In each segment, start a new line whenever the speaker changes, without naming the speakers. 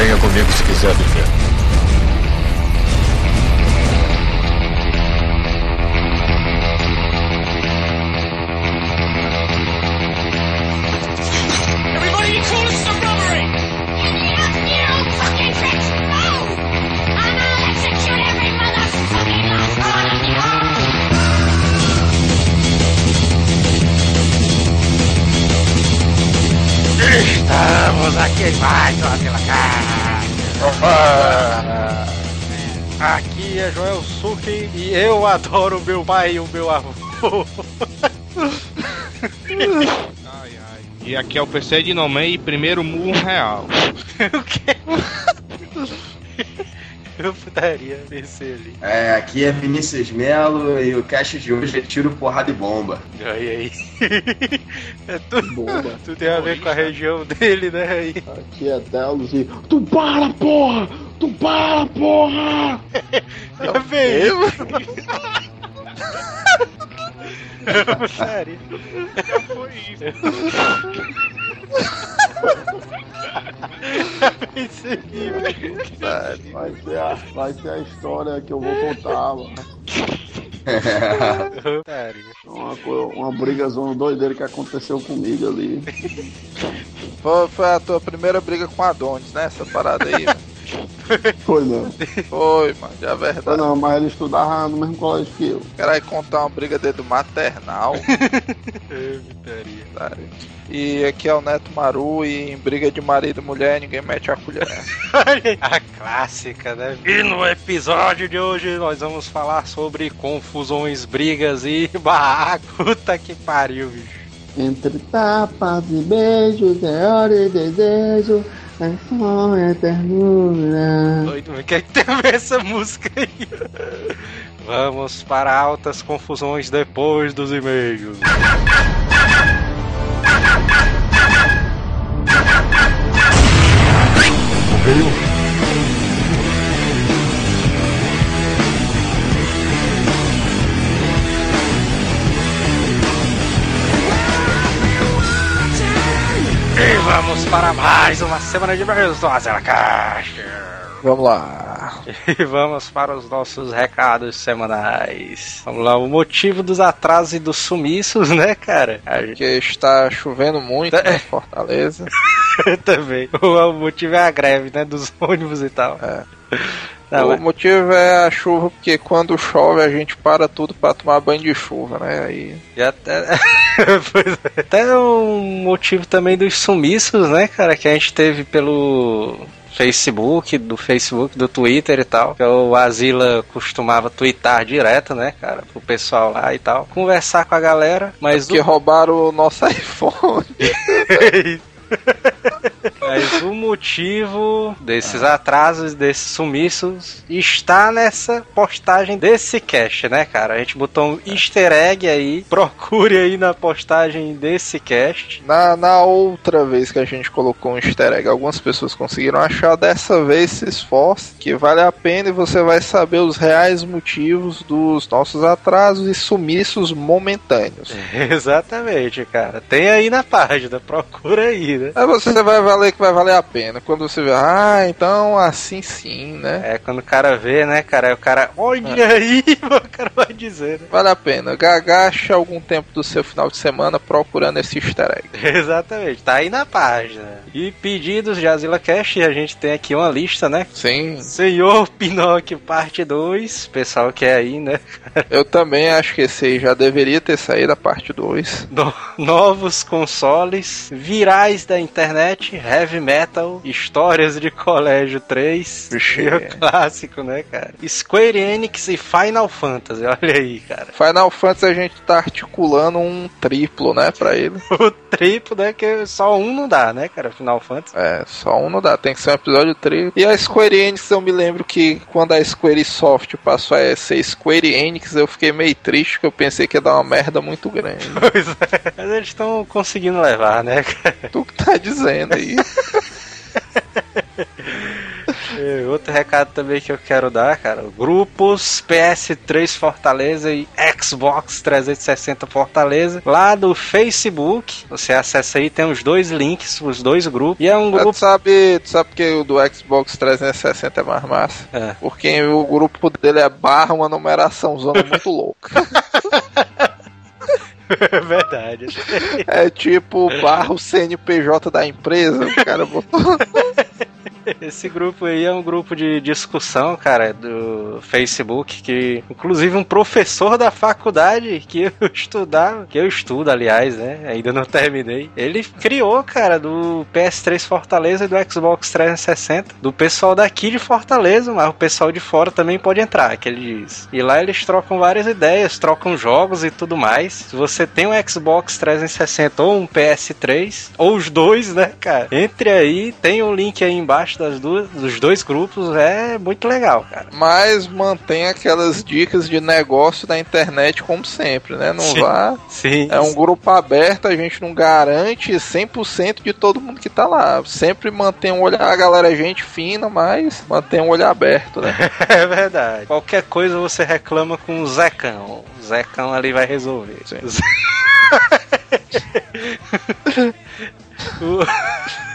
Venha comigo se quiser viver.
Aqui é Joel Suki e eu adoro o meu pai e o meu avô.
Ai, ai. E aqui é o PC de Nomei, primeiro mu real.
o quê? Eu putaria nesse ali.
É, aqui é Vinícius Melo e o cast de hoje é tiro, porrada e bomba.
Olha aí. É tudo,
Bomba.
tudo tem a ver com a região dele, né? Aí.
Aqui é Delos e. Tu para, porra! Tu para, porra!
É bem Putaria.
Foi isso.
Percebi,
Vai ser, a, vai ser a história que eu vou contar, mano. Uma, uma brigazona doideira que aconteceu comigo ali.
Foi, foi a tua primeira briga com Adonis, né? Essa parada aí.
Foi não.
Foi, mano, já é
Foi
verdade.
não, mas ele estudava no mesmo colégio que eu.
Quero aí contar uma briga dele do maternal.
Putaria.
tá? E aqui é o Neto Maru e em briga de marido e mulher ninguém mete a colher.
A clássica, né? E no episódio de hoje nós vamos falar sobre confusões, brigas e barraco. Puta que pariu, bicho.
Entre tapas e beijos, é hora e desejo, é só é ternura.
Doido, mas quer que ver essa música aí? Vamos para altas confusões depois dos e-mails. E vamos para mais uma semana de e-mails do Caixa.
Vamos lá.
E vamos para os nossos recados semanais. Vamos lá, o motivo dos atrasos e dos sumiços, né, cara? A gente
Porque está chovendo muito
É.
em Fortaleza.
também. O motivo é a greve, né, dos ônibus e tal.
É.
Não,
o
mas-
motivo é a chuva, porque quando chove a gente para tudo pra tomar banho de chuva, né? Aí
E até... pois é. até um motivo também dos sumiços, né, cara, que a gente teve pelo Facebook, do Facebook, do Twitter e tal. Que o Azila costumava twittar direto, né, cara, pro pessoal lá e tal. Conversar com a galera, mas
porque roubaram o nosso iPhone.
Mas o motivo desses atrasos, desses sumiços, está nessa postagem desse cast, né, cara? A gente botou um easter egg aí. Procure aí na postagem desse cast.
Na, na outra vez que a gente colocou um easter egg, algumas pessoas conseguiram achar. Dessa vez se esforce, que vale a pena e você vai saber os reais motivos dos nossos atrasos e sumiços momentâneos.
Exatamente, cara. Tem aí na página, procura aí, né?
Aí você vai valer que vai valer a pena. Quando você vê, ah, então assim sim, né?
É, quando o cara vê, né, cara, o cara, olha aí, o cara vai dizer, né?
Vale a pena. Gagache algum tempo do seu final de semana procurando esse easter egg.
Exatamente, tá aí na página. E pedidos de Azila Cash, a gente tem aqui uma lista, né?
Sim,
Senhor Pinóquio, parte 2. Pessoal que é aí, né?
eu também acho que esse aí já deveria ter saído a parte 2.
No- novos consoles, virais da internet, heavy metal, histórias de colégio 3.
Vixe.
E o clássico, né, cara? Square Enix e Final Fantasy, olha aí, cara.
Final Fantasy a gente tá articulando um triplo, né, pra ele.
O triplo, né? Que só um não dá, né, cara? Final Fantasy.
É, só um não dá, tem que ser um episódio triplo. E a Square Enix, eu me lembro que quando a Square Soft passou a ser Square Enix, eu fiquei meio triste, porque eu pensei que ia dar uma merda muito grande.
Pois é. Mas eles estão conseguindo levar, né, cara?
tu que tá dizendo aí.
Outro recado também que eu quero dar, cara. Grupos PS3 Fortaleza e Xbox 360 Fortaleza. Lá do Facebook. Você acessa aí, tem os dois links, os dois grupos. E é um
Tu
grupo.
sabe, tu sabe que o do Xbox 360 é mais massa?
É.
Porque o grupo dele é barra uma numeração zona muito louca.
É verdade.
É tipo barra o CNPJ da empresa. O cara botou.
Esse grupo aí é um grupo de discussão, cara, do Facebook, que inclusive um professor da faculdade que eu estudava, que eu estudo, aliás, né? Ainda não terminei. Ele criou, cara, do PS3 Fortaleza e do Xbox 360, do pessoal daqui de Fortaleza, mas o pessoal de fora também pode entrar, que ele diz. E lá eles trocam várias ideias, trocam jogos e tudo mais. Se você tem um Xbox 360 ou um PS3, ou os dois, né, cara? Entre aí, tem um link aí embaixo das duas, dos dois grupos, é muito legal, cara.
Mas mantém aquelas dicas de negócio da internet como sempre, né? Não
Sim.
vá.
Sim.
É um grupo aberto, a gente não garante 100% de todo mundo que tá lá. Sempre mantém um olhar, a galera é gente fina, mas mantém um olhar aberto, né?
É verdade. Qualquer coisa você reclama com o Zecão. O Zecão ali vai resolver.
Sim.
o...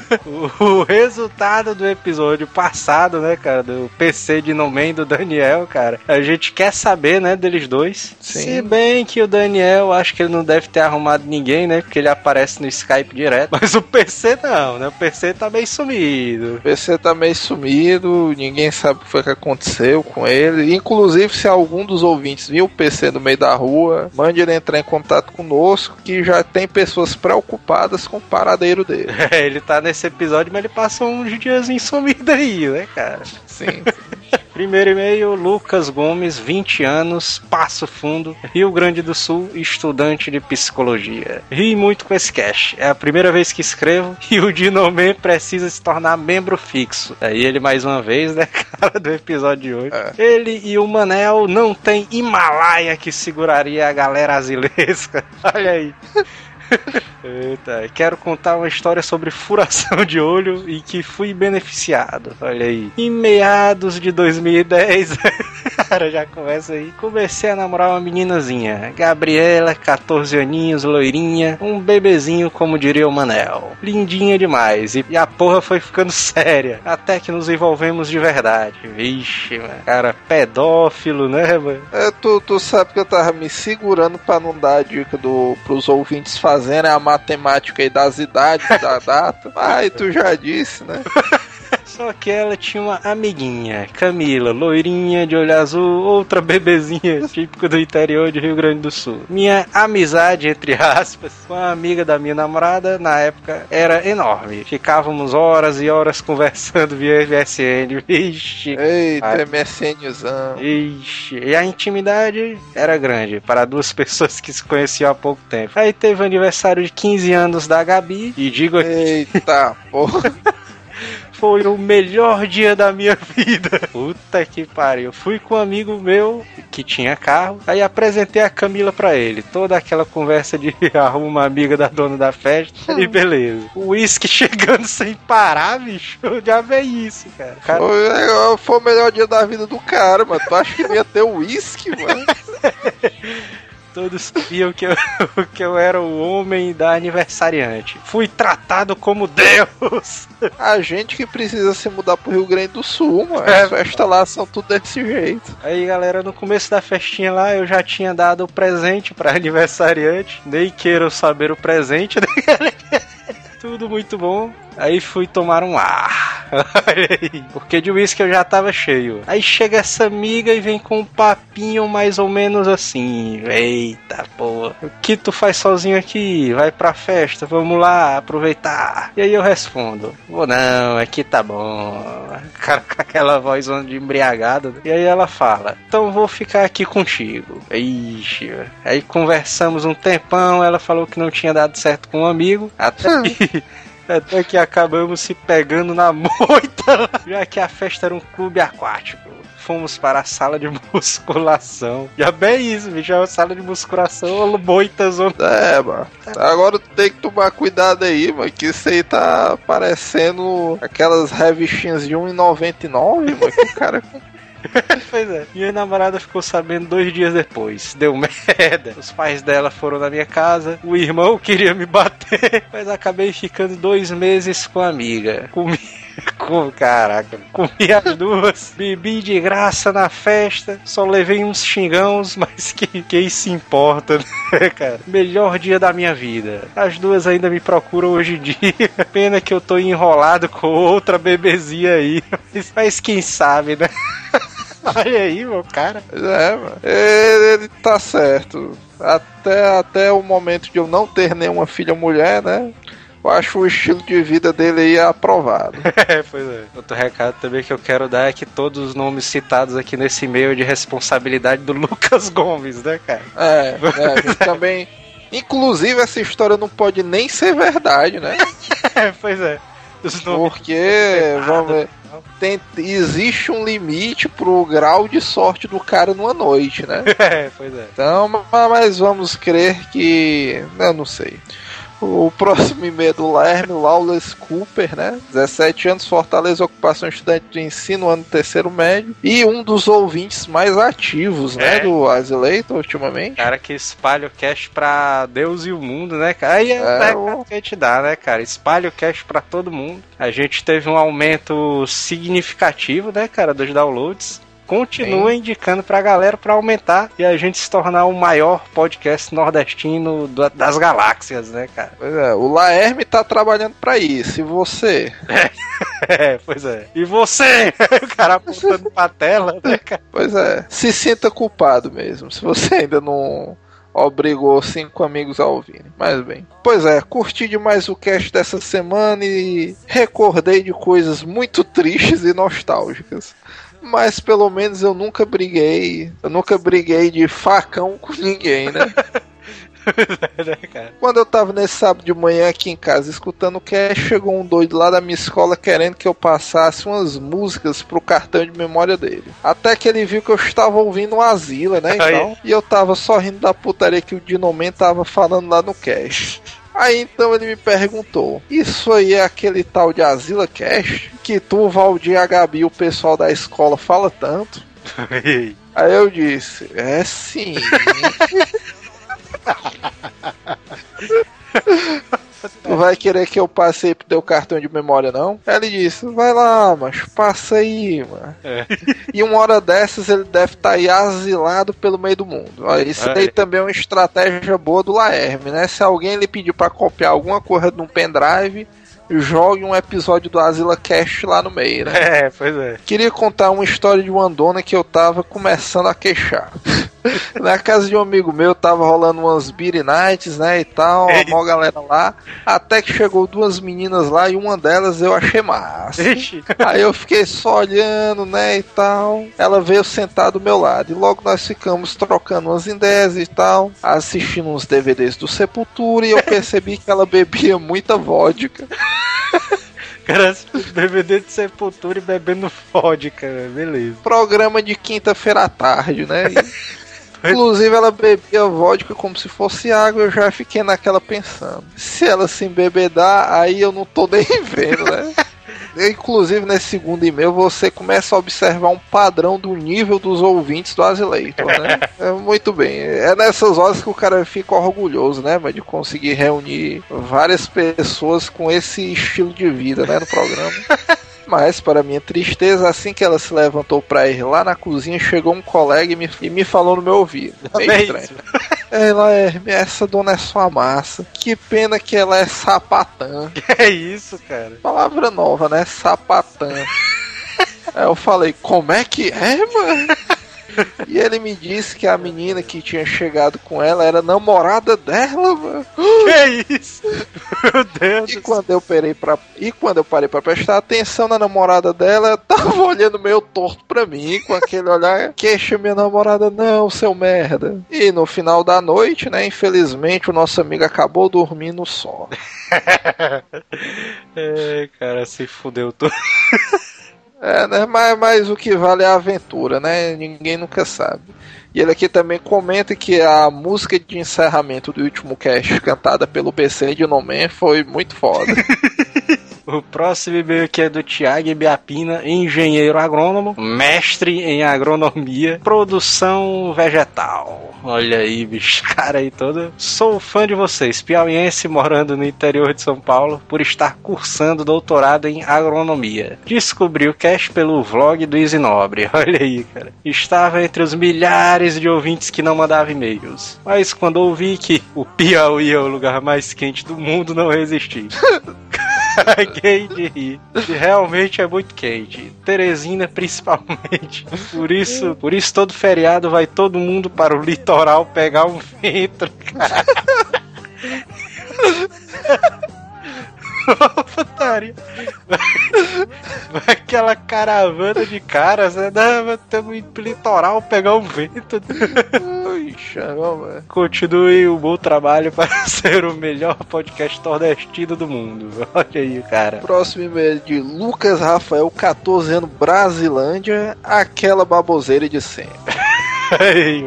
o- resultado do episódio passado, né, cara, do PC de Nomen do Daniel, cara, a gente quer saber, né, deles dois.
Sim.
Se bem que o Daniel, acho que ele não deve ter arrumado ninguém, né, porque ele aparece no Skype direto. Mas o PC não, né, o PC tá meio sumido.
O PC tá meio sumido, ninguém sabe o que foi que aconteceu com ele. Inclusive, se algum dos ouvintes viu o PC no meio da rua, mande ele entrar em contato conosco, que já tem pessoas preocupadas com o paradeiro dele.
É, ele tá nesse episódio, mas ele passou uns dias sumido aí, né, cara?
Sim.
Primeiro e-mail, Lucas Gomes, 20 anos, Passo Fundo, Rio Grande do Sul, estudante de psicologia. Ri muito com esse cash. É a primeira vez que escrevo e o Dinoman precisa se tornar membro fixo. Aí ele mais uma vez, né, cara, do episódio de hoje.
É.
Ele e o Manel não tem Himalaia que seguraria a galera azilesca. Olha aí. Eita, quero contar uma história sobre furação de olho e que fui beneficiado. Olha aí. Em meados de 2010, cara, já começa aí. Comecei a namorar uma meninazinha. Gabriela, 14 aninhos, loirinha, um bebezinho, como diria o Manel. Lindinha demais. E, a porra foi ficando séria. Até que nos envolvemos de verdade. Vixe, mano. Cara, pedófilo, né, mano?
É, tu, tu sabe que eu tava me segurando pra não dar a dica do, pros ouvintes fazerem a matemática aí das idades da data. Mas tu já disse, né?
Só que ela tinha uma amiguinha, Camila, loirinha de olho azul, outra bebezinha, típico do interior de Rio Grande do Sul. Minha amizade, entre aspas, com a amiga da minha namorada, na época, era enorme. Ficávamos horas e horas conversando via MSN. Vixe.
Eita,
Ai.
MSNzão.
Ixi, e a intimidade era grande para duas pessoas que se conheciam há pouco tempo. Aí teve o aniversário de 15 anos da Gabi, e digo aqui
Eita, porra.
Foi o melhor dia da minha vida. Puta que pariu. Fui com um amigo meu que tinha carro. Aí apresentei a Camila pra ele. Toda aquela conversa de arruma uma amiga da dona da festa. E beleza. O uísque chegando sem parar, bicho. Já vem isso, cara. cara
Foi, é, foi o melhor dia da vida do cara, mano. Tu acha que ia ter uísque, mano?
Todos sabiam que eu, que eu era o homem da aniversariante. Fui tratado como Deus.
A gente que precisa se mudar pro Rio Grande do Sul, mano.
É.
As festas lá são tudo desse jeito.
Aí, galera, no começo da festinha lá, eu já tinha dado o presente pra aniversariante. Nem queiram saber o presente, né? Tudo muito bom. Aí fui tomar um ar. Olha aí. Porque de uísque eu já tava cheio. Aí chega essa amiga e vem com um papinho mais ou menos assim. Eita porra. O que tu faz sozinho aqui? Vai pra festa, vamos lá aproveitar. E aí eu respondo: Vou não, aqui tá bom. Cara com aquela voz de embriagado. E aí ela fala: Então vou ficar aqui contigo. Ixi. Aí conversamos um tempão. Ela falou que não tinha dado certo com um amigo. Até que. Até que acabamos se pegando na moita, já que a festa era um clube aquático. fomos para a sala de musculação. Já bem isso, bicho. É uma sala de musculação, moitas.
É, mano. Agora tem que tomar cuidado aí, mano. Que isso aí tá parecendo aquelas revistinhas de 1,99, mano. Que o cara.
pois é. Minha namorada ficou sabendo dois dias depois. Deu merda. Os pais dela foram na minha casa. O irmão queria me bater. Mas acabei ficando dois meses com a amiga. Comi. Com, caraca, comi as duas, bebi de graça na festa, só levei uns xingãos, mas que, quem se importa, né, cara? Melhor dia da minha vida. As duas ainda me procuram hoje em dia. Pena que eu tô enrolado com outra bebezinha aí. Mas, mas quem sabe, né? Olha aí, meu cara.
É, mano. Ele, ele tá certo. Até, até o momento de eu não ter nenhuma filha mulher, né? Eu acho o estilo de vida dele aí aprovado.
É, pois é. Outro recado também que eu quero dar é que todos os nomes citados aqui nesse e-mail é de responsabilidade do Lucas Gomes, né, cara?
É, é a gente também. Inclusive, essa história não pode nem ser verdade, né?
É, pois é.
Porque, vamos ver, tem, existe um limite pro grau de sorte do cara numa noite, né?
É, pois é.
Então, ma- mas vamos crer que. Eu não sei. O próximo e-mail é do Lerme Lawless Cooper, né? 17 anos, Fortaleza, ocupação estudante de ensino, ano terceiro médio. E um dos ouvintes mais ativos, né?
É.
Do Azileito, ultimamente.
Cara que espalha o cash pra Deus e o mundo, né, cara? Aí é,
É, o-
que a gente dá, né, cara? Espalha o cash pra todo mundo. A gente teve um aumento significativo, né, cara, dos downloads. Continua indicando pra galera pra aumentar e a gente se tornar o maior podcast nordestino da- das galáxias, né, cara?
Pois é, o Laerme tá trabalhando pra isso. E você?
É, pois é. E você? o cara apontando pra tela, né, cara?
Pois é, se sinta culpado mesmo, se você ainda não obrigou cinco amigos a ouvirem. Mas bem. Pois é, curti demais o cast dessa semana e recordei de coisas muito tristes e nostálgicas. Mas pelo menos eu nunca briguei, eu nunca briguei de facão com ninguém, né?
né, cara?
Quando eu tava nesse sábado de manhã aqui em casa escutando o cast, chegou um doido lá da minha escola querendo que eu passasse umas músicas pro cartão de memória dele. Até que ele viu que eu estava ouvindo o Asila, né? Então, e eu tava só rindo da putaria que o Dinoman tava falando lá no cast. Aí então ele me perguntou: Isso aí é aquele tal de Asila Cast? Que tu, Valdir, a Gabi e o pessoal da escola fala tanto? Aí eu disse: É sim. Tu vai querer que eu passe aí pro teu cartão de memória, não? Ele disse, vai lá, mas passa aí, mano.
É.
E uma hora dessas ele deve estar aí asilado pelo meio do mundo. Olha, isso aí também é uma estratégia boa do Laerme, né? Se alguém lhe pedir pra copiar alguma coisa num pendrive, jogue um episódio do Asila Cast lá no meio, né?
É, pois é.
Queria contar uma história de uma dona que eu tava começando a queixar. Na casa de um amigo meu tava rolando umas beer nights, né, e tal, a maior galera lá. Até que chegou duas meninas lá e uma delas eu achei massa.
Ixi.
Aí eu fiquei só olhando, né, e tal. Ela veio sentar do meu lado. E logo nós ficamos trocando umas ideias e tal, assistindo uns DVDs do Sepultura e eu percebi que ela bebia muita vodka.
Cara, DVD de sepultura e bebendo vodka, beleza.
programa de quinta-feira à tarde, né? E, inclusive ela bebia vodka como se fosse água, eu já fiquei naquela pensando. Se ela se embebedar, aí eu não tô nem vendo, né? Inclusive, nesse segundo e-mail, você começa a observar um padrão do nível dos ouvintes do Azileitor, né? É, muito bem. É nessas horas que o cara fica orgulhoso, né? Mas de conseguir reunir várias pessoas com esse estilo de vida, né? No programa. Mas, para minha tristeza, assim que ela se levantou pra ir lá na cozinha, chegou um colega e me, e me falou no meu ouvido. Bem
É
estranho.
isso.
Ela é, essa dona é só massa. Que pena que ela é sapatã.
Que é isso, cara?
Palavra nova, né? Sapatã. Aí eu falei, como é que é, mano? E ele me disse que a menina que tinha chegado com ela era namorada dela, mano.
Que é isso? Meu Deus
E
do
quando eu parei para e quando eu parei para prestar atenção na namorada dela, ela tava olhando meio torto pra mim, com aquele olhar, queixa minha namorada não, seu merda. E no final da noite, né, infelizmente o nosso amigo acabou dormindo só.
É, cara, se fudeu tudo.
É, né? Mas, mas o que vale é a aventura, né? Ninguém nunca sabe. E ele aqui também comenta que a música de encerramento do último cast cantada pelo PC de Nomen foi muito foda.
O próximo e-mail aqui é do Tiago Ibiapina, engenheiro agrônomo, mestre em agronomia, produção vegetal. Olha aí, bicho, cara aí todo. Sou fã de vocês, piauiense morando no interior de São Paulo, por estar cursando doutorado em agronomia. Descobri o cast pelo vlog do Easy Nobre. Olha aí, cara. Estava entre os milhares de ouvintes que não mandavam e-mails. Mas quando ouvi que o Piauí é o lugar mais quente do mundo, não resisti. De rir. Realmente é muito quente. Teresina principalmente. Por isso, por isso todo feriado vai todo mundo para o litoral pegar um vento, cara. Putaria. Vai aquela caravana de caras, né? Não, estamos indo pro litoral pegar um vento. Continue o bom trabalho para ser o melhor podcast nordestino do mundo. Olha aí, cara.
Próximo e-mail é de Lucas Rafael, 14 anos, Brasilândia, aquela baboseira de sempre.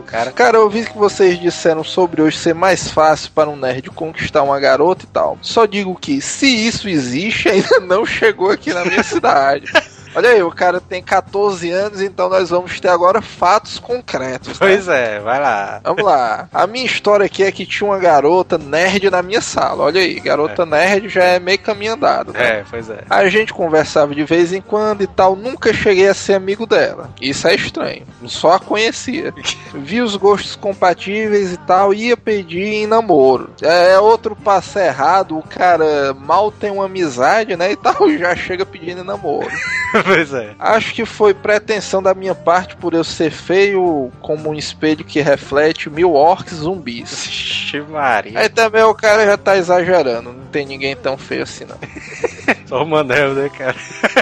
Cara.
Cara, eu ouvi que vocês disseram sobre hoje ser mais fácil para um nerd conquistar uma garota e tal. Só digo que, se isso existe, ainda não chegou aqui na minha cidade. Olha aí, o cara tem 14 anos, então nós vamos ter agora fatos concretos. né?
Pois é, vai lá.
Vamos lá. A minha história aqui é que tinha uma garota nerd na minha sala. Olha aí, garota nerd já é meio caminho andado. Né?
É, pois é.
A gente conversava de vez em quando e tal, nunca cheguei a ser amigo dela. Isso é estranho. Só a conhecia. Vi os gostos compatíveis e tal, ia pedir em namoro. É outro passo errado, o cara mal tem uma amizade, né? E tal, já chega pedindo em namoro.
pois é.
Acho que foi pretensão da minha parte por eu ser feio como um espelho que reflete mil orcs zumbis.
Vixe, Maria.
Aí também o cara já tá exagerando, não tem ninguém tão feio assim não.
Só o Manel, né, cara?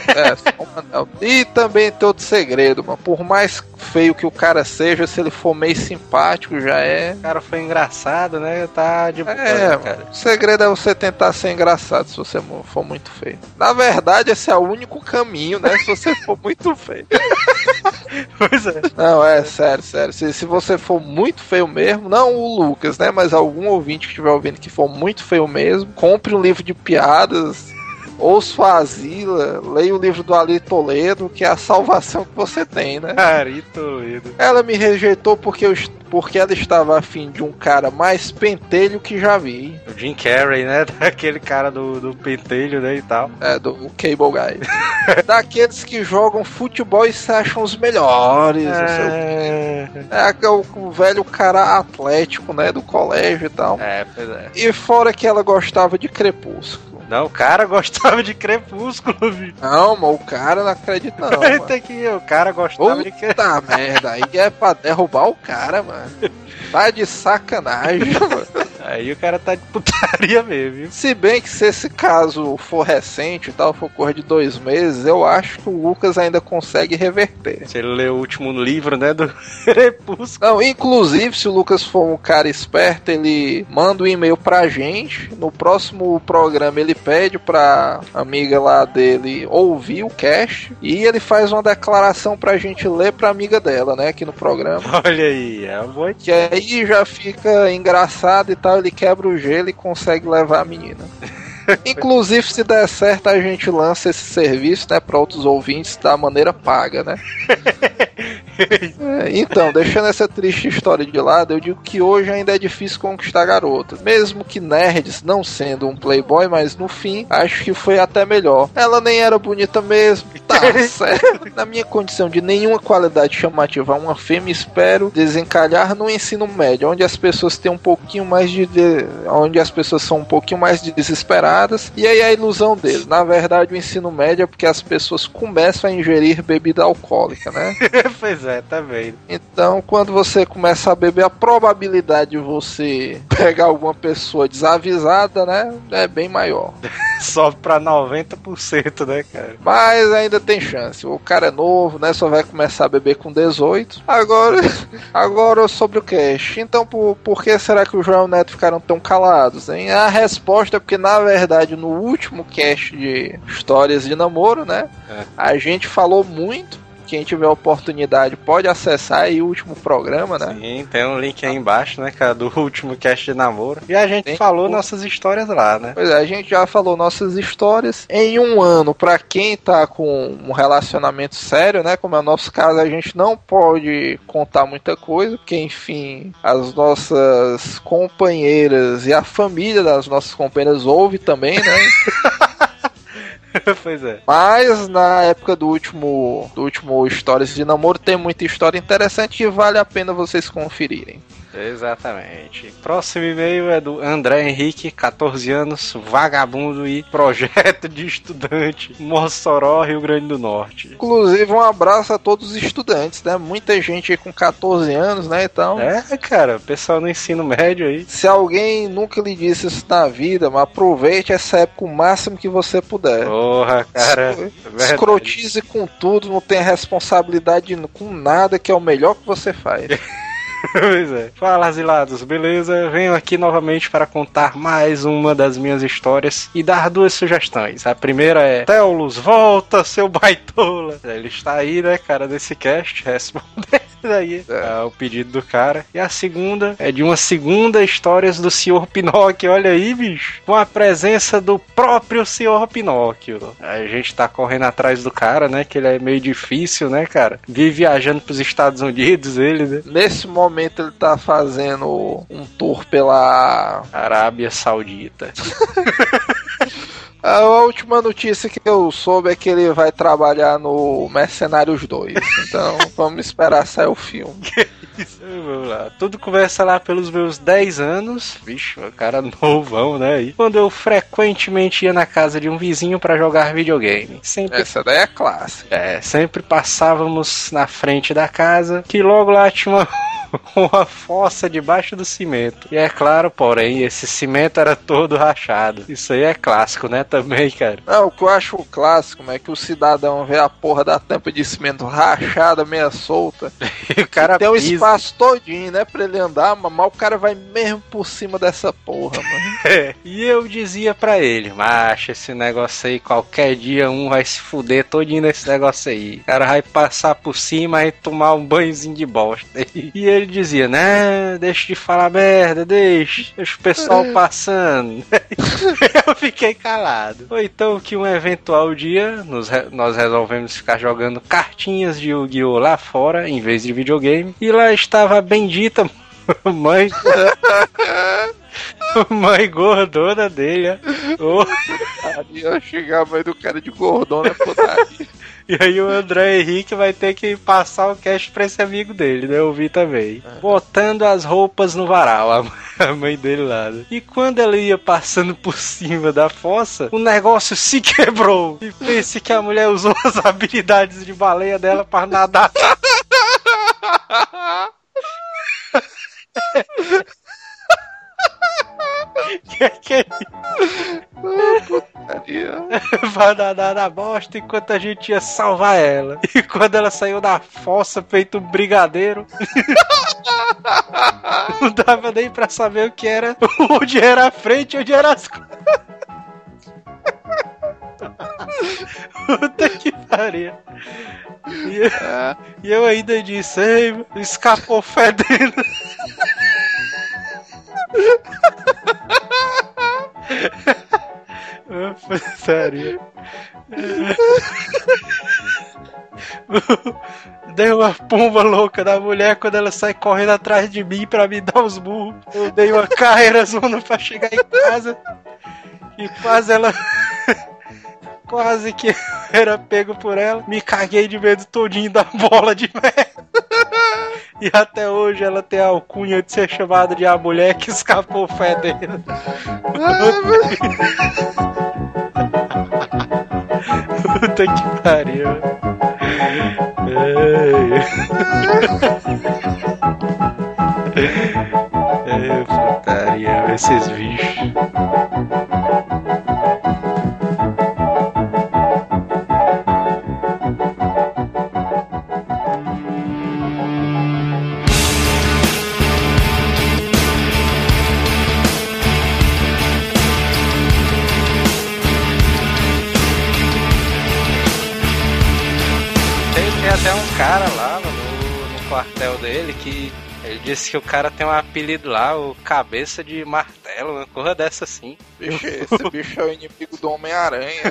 É, só um anel. E também tem outro segredo, mano. Por mais feio que o cara seja, se ele for meio simpático, já é.
O cara foi engraçado, né? Tá de boa,
É,
né,
mano. O segredo é você tentar ser engraçado se você for muito feio. Na verdade, esse é o único caminho, né? Se você for muito feio.
Pois é.
Não, é sério, sério. Se, se você for muito feio mesmo, não o Lucas, né? Mas algum ouvinte que estiver ouvindo que for muito feio mesmo, compre um livro de piadas. Ouça a Asila, leia o livro do Ali Toledo, que é a salvação que você tem, né?
Ari Toledo.
Ela me rejeitou porque, eu, porque ela estava afim de um cara mais pentelho que já vi.
O Jim Carrey, né? Daquele cara do, do pentelho, né? E tal.
É, do Cable Guy. Daqueles que jogam futebol e se acham os melhores. não sei o quê.
É,
É o, o velho cara atlético, né? Do colégio e tal.
é, pois é.
E fora que ela gostava de crepúsculo.
Não, o cara gostava de crepúsculo, bicho.
Não, mas o cara não acredita não.
que o cara gostava de crepúsculo.
Puta merda, aí é pra derrubar o cara, mano. Tá de sacanagem, mano.
Aí o cara tá de putaria mesmo, viu?
Se bem que se esse caso for recente e tal, for cor de dois meses, eu acho que o Lucas ainda consegue reverter.
Se ele lê o último livro, né? Do crepúsculo.
Não, inclusive, se o Lucas for um cara esperto, ele manda um e-mail pra gente. No próximo programa, ele pede pra amiga lá dele ouvir o cast. E ele faz uma declaração pra gente ler pra amiga dela, né? Aqui no programa.
Olha aí, é uma boa
Que aí já fica engraçado e tal. Ele quebra o gelo e consegue levar a menina. Inclusive, se der certo, a gente lança esse serviço, né, para outros ouvintes da maneira paga, né? É, então, deixando essa triste história de lado, eu digo que hoje ainda é difícil conquistar garotas. Mesmo que nerds não sendo um playboy, mas no fim, acho que foi até melhor. Ela nem era bonita mesmo, tá certo. Na minha condição de nenhuma qualidade chamativa a uma fêmea, espero desencalhar no ensino médio, onde as pessoas têm um pouquinho mais de... de- onde as pessoas são um pouquinho mais desesperadas, e aí a ilusão dele. Na verdade, o ensino médio é porque as pessoas começam a ingerir bebida alcoólica, né?
pois é, também.
Então, quando você começa a beber, a probabilidade de você pegar alguma pessoa desavisada, né, é bem maior.
Sobe pra 90%, né, cara?
Mas ainda tem chance. O cara é novo, né? Só vai começar a beber com 18. Agora, agora sobre o cast. Então, por, por que será que o João e o Neto ficaram tão calados? Hein? A resposta é porque, na verdade, no último cast de histórias de namoro, né?
É.
A gente falou muito. Quem tiver oportunidade pode acessar aí o último programa, né?
Sim, tem um link aí embaixo, né, cara, do último cast de namoro. E a gente
Tem.
falou nossas histórias lá, né?
Pois é, a gente já falou nossas histórias. Em um ano, pra quem tá com um relacionamento sério, né? Como é o nosso caso, a gente não pode contar muita coisa, porque, enfim, as nossas companheiras e a família das nossas companheiras ouve também, né?
pois é.
Mas na época do último, do último Histórias de Namoro tem muita história interessante e vale a pena vocês conferirem.
Exatamente. Próximo e-mail é do André Henrique, 14 anos, vagabundo e projeto de estudante, Mossoró, Rio Grande do Norte.
Inclusive, um abraço a todos os estudantes, né? Muita gente aí com 14 anos, né? Então,
É, cara, pessoal no ensino médio aí.
se alguém nunca lhe disse isso na vida, mas aproveite essa época o máximo que você puder.
Porra, cara. é verdade.
Escrotize com tudo, não tenha responsabilidade com nada, que é o melhor que você faz.
Pois é. Fala, asilados, beleza? Venho aqui novamente para contar mais uma das minhas histórias e dar duas sugestões. A primeira é: Teolus, volta, seu baitola! Ele está aí, né, cara, nesse cast, respondendo aí é, o pedido do cara. E a segunda é de uma segunda Histórias do Senhor Pinóquio. Olha aí, bicho, com a presença do próprio Senhor Pinóquio. A gente tá correndo atrás do cara, né, que ele é meio difícil, né, cara? Vive viajando pros Estados Unidos, ele, né?
Nesse momento ele tá fazendo um tour pela
Arábia Saudita.
A última notícia que eu soube é que ele vai trabalhar no Mercenários 2. Então vamos esperar sair o filme.
Vamos lá. Tudo começa lá pelos meus 10 anos. Vixe, o cara novão, né? E quando eu frequentemente ia na casa de um vizinho pra jogar videogame. Sempre
Essa daí é clássica.
É, sempre passávamos na frente da casa, que logo lá tinha uma, uma fossa debaixo do cimento. E é claro, porém, esse cimento era todo rachado. Isso aí é clássico, né, também, cara?
Não, o que eu acho clássico é que o cidadão vê a porra da tampa de cimento rachada, meia solta.
E o cara
Tem um espaço todinho, né, pra ele andar, mas mal o cara vai mesmo por cima dessa porra, mano.
É. E eu dizia pra ele, macho, esse negócio aí, qualquer dia um vai se fuder todinho nesse negócio aí. O cara vai passar por cima e tomar um banhozinho de bosta. E ele dizia, né, deixa de falar merda, deixa, deixa o pessoal passando. eu fiquei calado. Ou então que um eventual dia nos nós resolvemos ficar jogando cartinhas de Yu-Gi-Oh! lá fora, em vez de videogame. E lá estava a bendita mãe. Mãe gordona dele, ó.
Aí eu chegar a mãe do cara de gordona putaria.
E aí o André Henrique vai ter que passar o cash pra esse amigo dele, né? Eu vi também. Botando as roupas no varal, a mãe dele lá. né? E quando ela ia passando por cima da fossa, o negócio se quebrou. E pense que a mulher usou as habilidades de baleia dela pra nadar. que que é
Putaria.
vai nadar na bosta enquanto a gente ia salvar ela. E quando ela saiu da fossa feito um brigadeiro, não dava nem pra saber o que era, onde era a frente e onde era as coisas. Puta que pariu. E eu, e eu ainda disse, ei, escapou fedendo. Putaria. Dei uma pomba louca da mulher quando ela sai correndo atrás de mim pra me dar os burros. Eu dei uma carreira zona pra chegar em casa. E quase ela. quase que era pego por ela. Me caguei de medo todinho da bola de merda. E até hoje ela tem a alcunha de ser chamada de a mulher que escapou fedendo. Puta que pariu. Ai. É, putaria, esses bichos. Disse que o cara tem um apelido lá, o Cabeça de Martelo, uma porra dessa assim.
Bicho, esse bicho é o inimigo do Homem-Aranha.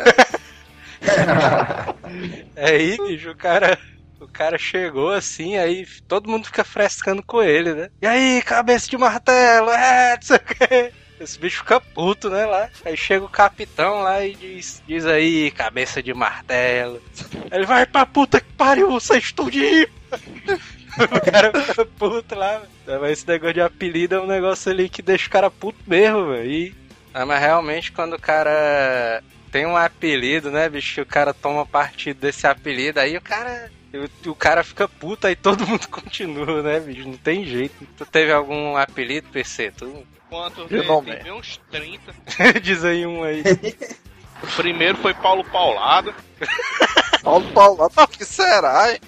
Aí, bicho, o cara. O cara chegou assim, aí todo mundo fica frescando com ele, né? E aí, cabeça de martelo, é, não sei o quê. Esse bicho fica puto, né, lá. Aí chega o capitão lá e diz, diz aí, cabeça de martelo. Ele vai pra puta que pariu, você estudinho. O cara fica puto lá, velho. Mas esse negócio de apelido é um negócio ali que deixa o cara puto mesmo, velho. E- Ah, mas realmente quando o cara tem um apelido, né, bicho, que o cara toma partido desse apelido, aí o cara. O, cara fica puto, aí todo mundo continua, né, bicho? Não tem jeito. Tu teve algum apelido, PC? Tu
Quantos
Eu não,
Tem uns 30.
diz aí um aí.
O primeiro foi Paulo Paulado.
Paulo Paulo, o que será, hein?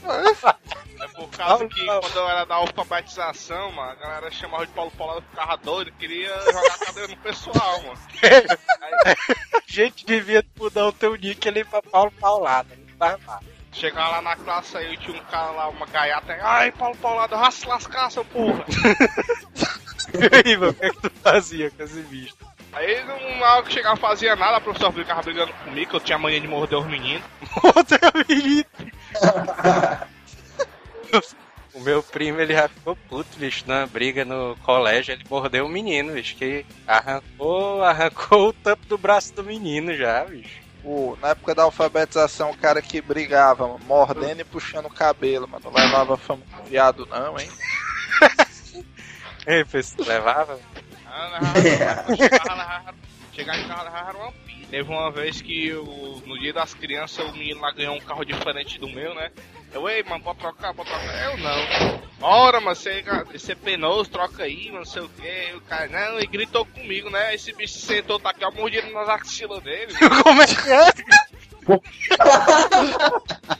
Por causa
Paulo
que
Paulo.
quando eu era da alfabetização, mano, a galera chamava de Paulo Paulado, ficava doido, queria jogar a cadeira no pessoal, mano. Aí,
A gente devia mudar o teu nick ali pra Paulo Paulado. não faz mal.
chegava lá na classe aí, eu tinha um cara lá, uma gaiata, aí, ai, Paulo Paulado, vai se lascar, seu porra.
E aí, mano, o que é que tu fazia com esse bicho?
Aí, não, na hora que chegava, fazia nada, a professora ficava brigando comigo, que eu tinha mania de morder os meninos.
Outra menino. O meu primo, ele já ficou puto, bicho, na briga no colégio, ele mordeu o menino, bicho, que arrancou, arrancou o tampo do braço do menino já, bicho.
O- na época da alfabetização, o cara que brigava, mordendo e puxando o cabelo, mano. Não levava fama com viado, não, hein?
Ei, você levava?
Levava- chegava, levava- Chegava em casa, levava uma pizza. Teve uma vez que eu, no dia das crianças o menino lá ganhou um carro diferente do meu, né? Eu, ei, mano, pode trocar, pode trocar. Eu não. Ora, mano, você, você é penoso, troca aí, mano, não sei o que. O cara, não, e gritou comigo, né? Esse bicho sentou, tá aqui, ó, mordido nas axilas dele.
Como é que é?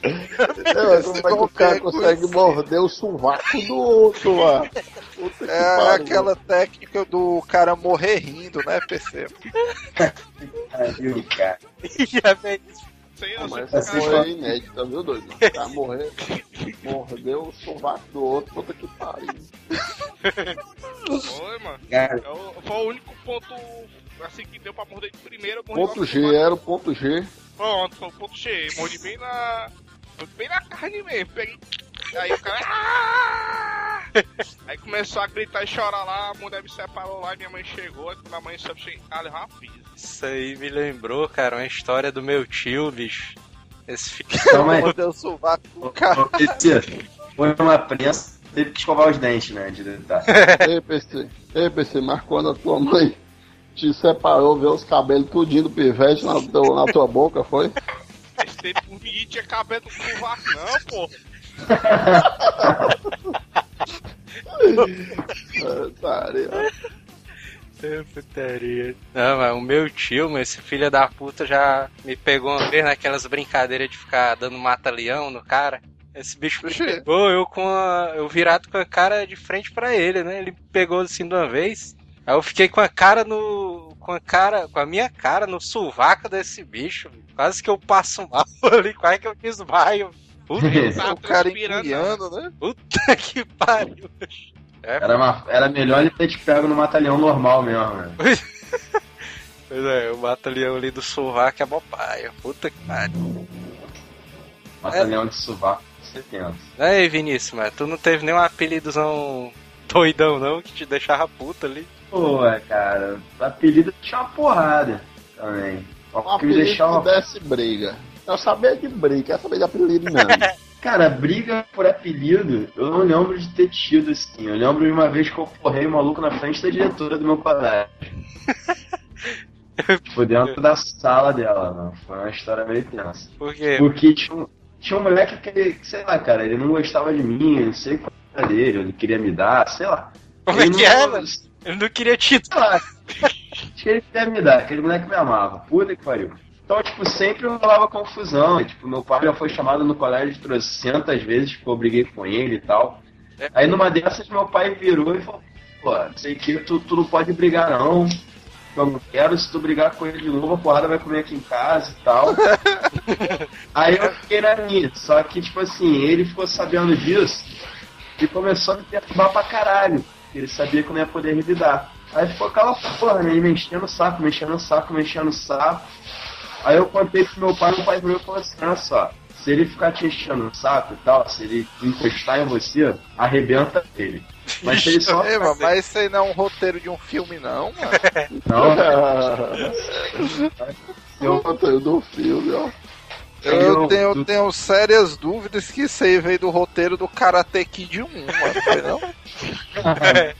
É, como é que o cara consegue morder o sovaco do outro, mano? Puta que
É
pariu.
aquela técnica do cara morrer rindo, né, PC?
Pariu, cara.
Já fez isso.
Sei, eu
Ah,
sei
Mas essa
cara-
foi inédita, viu, doido? O cara morrer, mordeu o sovaco do outro, puta que pariu.
Foi, mano. Eu- Foi o único ponto assim que deu pra morder de primeiro. eu
Ponto G,
no
era o ponto G.
Pronto, foi o ponto cheio. Mordi bem na. foi Bem na carne mesmo. Peguei. Aí o cara. "Ah!" Aí começou a gritar e chorar lá, a mulher me separou lá e minha mãe chegou. Aí quando a mãe soube em casa, eu rapaz.
Isso aí me lembrou, cara, uma história do meu tio, bicho. Esse filho.
calma aí.
Mordeu o sovaco do cara.
Foi uma prensa, teve que escovar os dentes, né? De detalhe.
Ei, PC, ei, PC, mas quando a tua mãe te separou, vê os cabelos tudinho do pivete na, na tua boca, foi?
Esse tempo o menino tinha cabelo no sovaco, não, pô.
É,
putaria. Não, mas o meu tio, esse filho da puta já me pegou uma vez naquelas brincadeiras de ficar dando mata-leão no cara. Esse bicho me pegou, eu com a, eu virado com a cara de frente pra ele, né? Ele me pegou assim de uma vez. Aí eu fiquei com a cara no. com a cara. com a minha cara no sovaco desse bicho. Quase que eu passo mal ali, quase que eu desmaio. Puta,
Tava
o cara
transpirando,
enfiando, né?
puta que pariu. É,
Era, uma, era melhor ele ter te pego no matalhão normal mesmo, né?
Pois é, o batalhão ali do sovaco é bobaia. Puta que pariu.
Matalhão de sovaco, você pensa.
Aí, Vinícius, mas tu não teve nenhum apelidozão doidão, não, que te deixava puta ali.
Pô, cara, o apelido tinha uma porrada também.
Um
O que me deixava.
que desse briga. Eu sabia de briga, quer saber de apelido não.
Cara, briga por apelido, eu não lembro de ter tido assim. Eu lembro de uma vez que eu porrei o maluco na frente da diretora do meu colégio. Foi dentro da sala dela, mano. Foi uma história meio tensa.
Por quê?
Porque tinha um, tinha um moleque que, sei lá, cara, ele não gostava de mim, eu não sei qual era dele, ele queria me dar, sei lá.
Como é
Ele
que
não-
era? Ele não queria título.
Sei lá. Acho que ele queria me dar, aquele moleque me amava. Puta que pariu. Então, tipo, sempre rolava confusão. Tipo, meu pai já foi chamado no colégio trocentas vezes, porque eu briguei com ele e tal. Aí numa dessas meu pai virou e falou, pô, sei que tu, tu não pode brigar não. Eu não quero, se tu brigar com ele de novo, a porrada vai comer aqui em casa e tal. Aí eu fiquei na minha, só que, tipo assim, ele ficou sabendo disso e começou a me perturbar pra caralho. Ele sabia que eu não ia poder revidar. Aí ficou aquela porra, né? Ele me enchendo o saco, me enchendo o saco, me enchendo o saco. Aí eu contei pro meu pai, meu pai virou e falou assim, olha só, se ele ficar te enchendo o saco e tal, se ele encostar em você, arrebenta ele. Mas se ele só.
Ei, mano, mas isso aí não é um roteiro de um filme, não, mano.
Não,
Eu roteiro do filme, ó.
Eu,
Eu-
tenho, tenho sérias dúvidas que isso aí veio do roteiro do Karate Kid 1, mano. Foi não?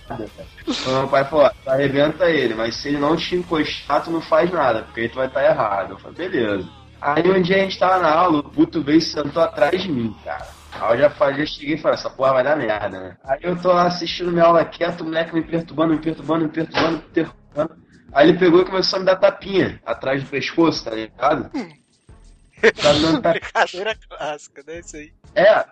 Então, meu pai falou, ó, arrebenta ele, mas se ele não te encostar, tu não faz nada, porque aí tu vai estar errado. Eu falei, beleza. Aí um dia a gente tava na aula, o puto veio e sentou atrás de mim, cara. Aí eu já, falei, já cheguei e falei, essa porra vai dar merda, né? Aí eu tô lá assistindo minha aula quieto, o moleque me perturbando, me perturbando, me perturbando, me perturbando. Aí ele pegou e começou a me dar tapinha atrás do pescoço, tá ligado? Tá dando tapinha.
Brincadeira clássica, né? Isso aí.
É.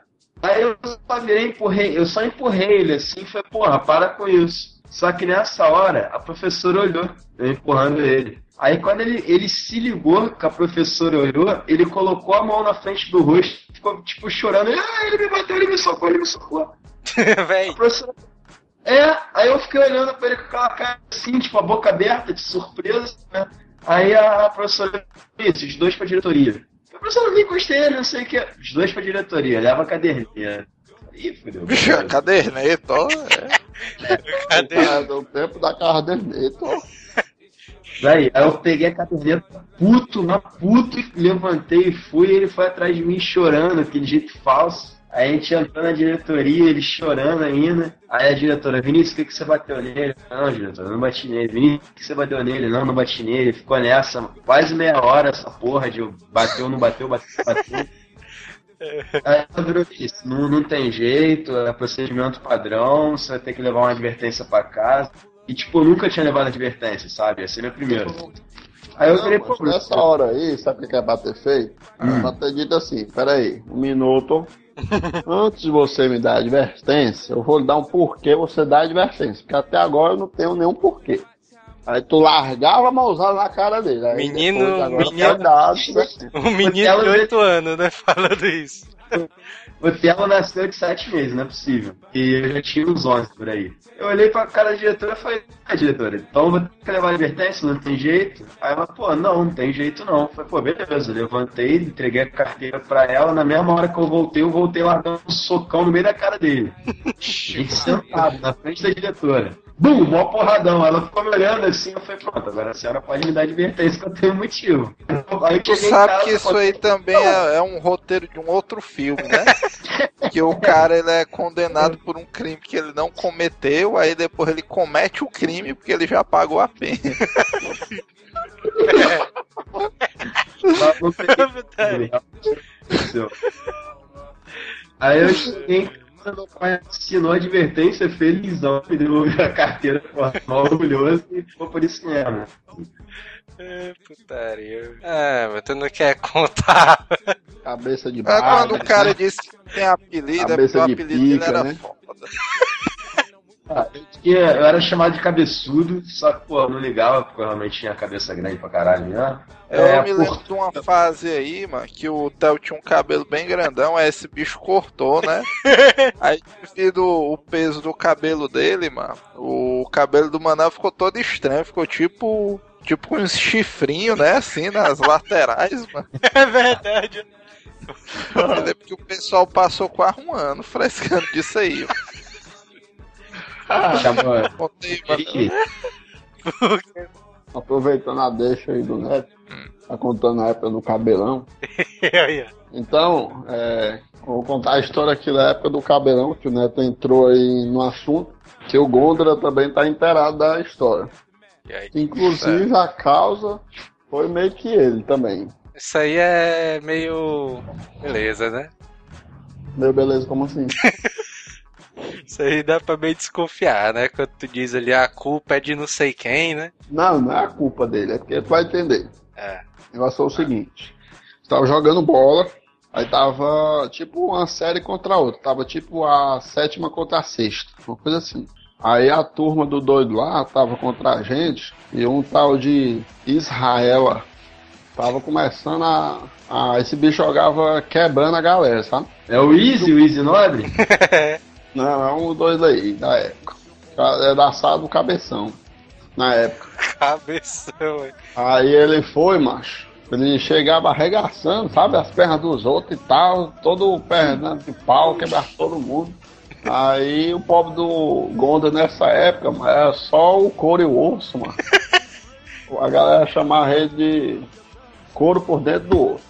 Aí eu só virei, empurrei, eu só empurrei ele assim, foi, porra, para com isso. Só que nessa hora, a professora olhou, eu empurrando ele. Aí quando ele, ele se ligou que a professora olhou, ele colocou a mão na frente do rosto, ficou tipo chorando, ah, ele me bateu, ele me socou, ele me socou.
Véi,
professora. É, aí eu fiquei olhando pra ele com aquela cara assim, tipo, a boca aberta, de surpresa, né? Aí a professora disse, os dois pra diretoria. A professora não encostei ele, não sei o que. Os dois pra diretoria, leva a caderneta. Ih, fudeu.
Caderneta, ó. é.
É, do tempo da caderneta, ó.
Daí, aí eu peguei a caderneta puto, mas puto, e levantei e fui, e ele foi atrás de mim chorando, aquele jeito falso. Aí a gente entrou na diretoria, ele chorando ainda. Aí a diretora, Vinícius, o que, que você bateu nele? Não, diretora, não bati nele. Vinícius, o que você bateu nele? Não, não bati nele. Ficou nessa quase meia hora essa porra de bateu, não bateu, bateu, bateu. Aí ela virou disse, não, não tem jeito, é procedimento padrão, você vai ter que levar uma advertência pra casa. E tipo, eu nunca tinha levado advertência, sabe? Esse é meu primeiro. Aí eu
mas nessa hora aí, sabe o que é pra ter feito?
Hum.
Pra ter dito assim, peraí, um minuto. Antes de você me dar advertência, eu vou lhe dar um porquê você dá advertência. Porque até agora eu não tenho nenhum porquê. Aí tu largava a mãozada na cara dele. Aí
Menino-
depois,
menino-
foi dado advertência.
Um menino de 8 anos, né? Falando isso.
O Telo nasceu de 7 meses, não é possível. E eu já tinha uns 11 por aí. Eu olhei pra cara da diretora e falei, ah, diretora, então vou ter que levar advertência, não tem jeito? Aí ela, pô, não, não tem jeito não. Eu falei, pô, beleza, eu levantei, entreguei a carteira pra ela, na mesma hora que eu voltei, eu voltei largando um socão no meio da cara dele. A gente sentado, na frente da diretora. Bum, mó porradão. Ela ficou me olhando assim, eu falei, pronto, agora a senhora pode me dar advertência que eu tenho motivo. Aí
Tu sabe
casa,
que isso aí também é, é um roteiro de um outro filme, né? que o cara ele é condenado por um crime que ele não cometeu, aí depois ele comete o crime porque ele já pagou a pena.
Aconteceu. Aí eu cheguei meu pai assinou a advertência, felizão, me devolveu a carteira, porra, orgulhoso e ficou por isso mesmo.
É, putaria. Ah, mas tu não quer contar.
Cabeça de
Mas
barra.
quando o cara disse que tem apelido, é porque
Cabeça
o
de
apelido dele
pica,
era
né?
foda.
Ah, eu, era chamado de cabeçudo, só que, pô, eu não ligava, porque eu realmente tinha a cabeça grande pra caralho, né?
Eu
É,
me
por-
lembro de uma fase aí, mano, que o Theo tinha um cabelo bem grandão, aí esse bicho cortou, né? aí, devido o peso do cabelo dele, mano, o cabelo do Manel ficou todo estranho, ficou tipo. Tipo com uns chifrinhos, né? Assim, nas laterais, mano.
É verdade.
Eu lembro que o pessoal passou quase um ano frescando disso aí. ó.
Chama-
Aproveitando a deixa aí do Neto, tá contando a época do cabelão. Então, é, vou contar a história aqui da época do cabelão, que o Neto entrou aí no assunto, que o Gondra também tá inteirado da história.
Aí?
Inclusive a causa foi meio que ele também.
Isso aí é meio. Beleza, né?
Meu beleza, como assim?
Isso aí dá pra meio desconfiar, né? Quando tu diz ali a culpa é de não sei quem, né?
Não, não é a culpa dele, é porque tu vai entender.
É.
O negócio é o seguinte: tava jogando bola, aí tava tipo uma série contra a outra, tava tipo a sétima contra a sexta, uma coisa assim. Aí a turma do doido lá tava contra a gente e um tal de Israela tava começando a. a esse bicho jogava quebrando a galera, sabe?
É o Easy, o Easy Nobre?
Não, é um doido aí, da época. É da sala do cabeção. Na época.
Cabeção, hein?
Aí ele foi, macho. Ele chegava arregaçando, sabe? As pernas dos outros e tal. Todo perna de pau, quebrar todo mundo. Aí o pobre do Gonda nessa época, mano, era só o couro e o osso, mano. A galera chamava ele de couro por dentro do osso.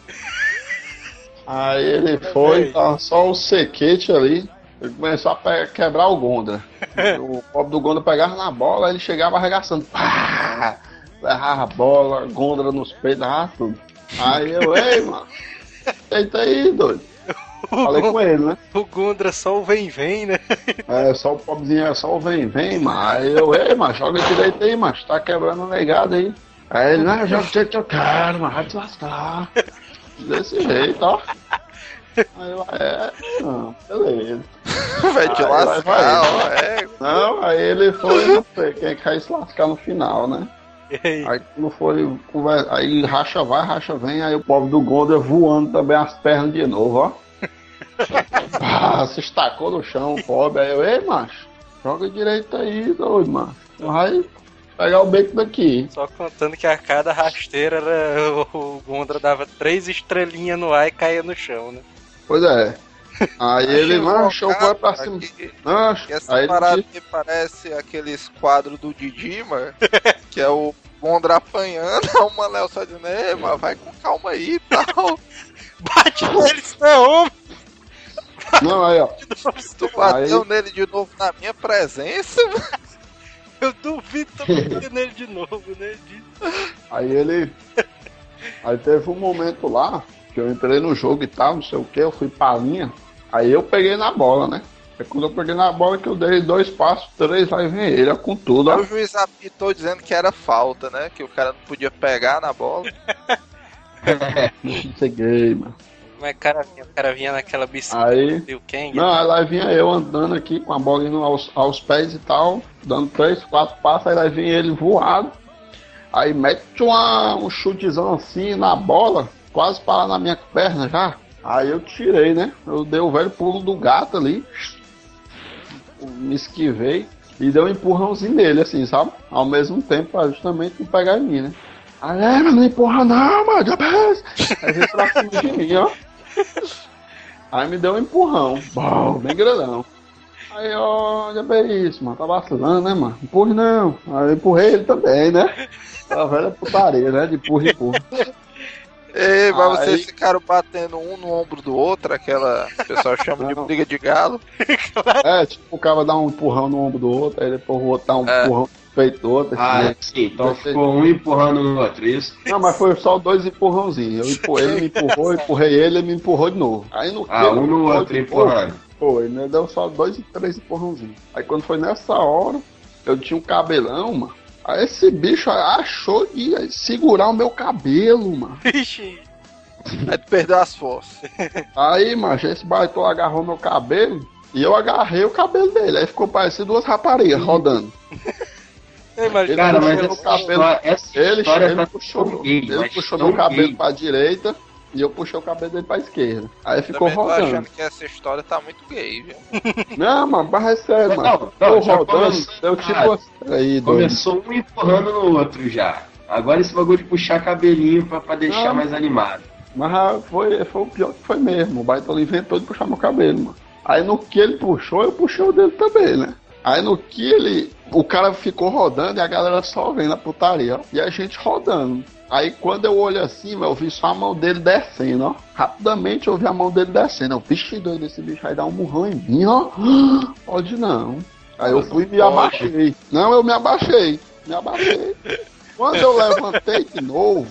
Aí ele foi, tava só o sequete ali. Ele começou a pe- quebrar o Gonda. O pobre do Gonda pegava na bola, ele chegava arregaçando. Pá! Errava a bola, Gondra nos peitos, errava tudo. Aí eu, ei, mano, deita aí, doido. Falei com ele, né?
O Gundra só o vem-vem, né?
É, só o pobrezinho, é só o vem, vem, mano. Aí eu, ei, mano, joga direito aí, mano, tá quebrando o negado aí. Aí ele, não, joga direito que eu quero, mano, vai te lascar. Desse jeito, ó. Aí eu, é, não, beleza.
Vai te
Aí vai,
lascar,
vai.
ó, é.
Não, aí ele foi, não sei, quem quer se lascar no final, né?
E aí?
Aí quando foi, aí racha vai, racha vem, aí o pobre do Gonda voando também as pernas de novo, ó. Ah, se estacou no chão, o pobre. Aí eu, ei, macho, joga direito aí, doido, macho. Vai pegar o beco daqui.
Só contando que a cada rasteira era, o Gondra dava três estrelinhas no ar e caía no chão, né?
Pois é. Aí ele,
Achei
macho, vou pra cima.
que-
Macho,
essa
aí ele
parada me parece aqueles quadros do Didi, mano, que é o Gondra apanhando, o Manel só dizendo, ei, mano, vai com calma aí e tal.
Bate nele, isso é homem!
não, aí ó.
Tu bateu
Aí-
nele de novo na minha presença, mano.
Eu duvido bati nele de novo, né? De-
Aí ele. Aí teve um momento lá que eu entrei no jogo e tal, não sei o que, eu fui pra linha. Aí eu peguei na bola, né? Aí quando eu peguei na bola que eu dei dois passos, três, aí vem ele, ó, com tudo, ó.
o juiz apitou dizendo que era falta, né? Que o cara não podia pegar na bola.
Cheguei, mano.
Mas o cara vinha, o cara vinha naquela bicicleta
Aí.
do Kang.
Não, aí lá vinha eu andando aqui com a bola indo aos, aos pés e tal, dando três, quatro passos, aí lá vinha ele voado. Aí mete uma, um chutezão assim na bola, quase para na minha perna já. Aí eu tirei, né? Eu dei o velho pulo do gato ali, me esquivei e dei um empurrãozinho nele, assim, sabe? Ao mesmo tempo, pra justamente não pegar em mim, né? Aí, é, mas não empurra não, mano! Aí veio pra cima de mim, ó. Aí me deu um empurrão, bom, bem grandão. Aí, ó, já bem isso, mano, tá vacilando, né, mano? Empurre não. Aí eu empurrei ele também, né? A velha putaria, né? De empurra, empurra.
Ei, mas
Aí-
vocês ficaram batendo um no ombro do outro, aquela que o pessoal chama de briga de galo.
É, tipo, o cara dá um empurrão no ombro do outro, aí depois o outro dá um
É.
empurrão no peito do outro.
Ah,
assim, né?
sim, então ficou um empurrando o outro, isso?
Não, mas foi só dois empurrãozinhos. Eu empurrei, ele me empurrou, eu empurrei ele, ele me empurrou de novo. Aí no
Ah, um no outro empurrando.
Foi, né? Deu só dois e três empurrãozinhos. Aí quando foi nessa hora, eu tinha um cabelão, mano. Aí esse bicho achou de segurar o meu cabelo, mano.
Vixe,
Aí tu perdeu as forças.
Aí, macho, esse baitola agarrou meu cabelo e eu agarrei o cabelo dele. Aí ficou parecendo duas raparigas rodando.
Ei, mas
Ele
Cara,
puxou
mas
meu
essa
cabelo.
história, essa
Ele,
história
ele
tá
puxou,
gay,
ele puxou meu cabelo
gay.
pra direita e eu puxei o cabelo dele pra esquerda. Aí ficou
Também tô
rodando.
achando que essa história tá muito gay, viu?
Não, mano, mas é sério,
Não,
mano.
não,
Tô
já
rodando,
começou
eu tipo assim. Aí, doido.
Começou um empurrando no outro já. Agora esse bagulho de puxar cabelinho pra, pra deixar
Não.
mais animado.
Mas foi, foi o pior que foi mesmo. O Baitola inventou de puxar meu cabelo, mano. Aí no que ele puxou, eu puxei o dele também, né? Aí no que ele. O cara ficou rodando e a galera só vendo a putaria, ó. E a gente rodando. Aí quando eu olho assim, eu vi só a mão dele descendo, ó. Rapidamente eu vi a mão dele descendo. Eu, vixe, doido, esse bicho vai dar um murrão em mim, ó. Pode não. Aí eu fui e me abaixei. Não, eu me abaixei. Me abaixei. Quando eu levantei de novo,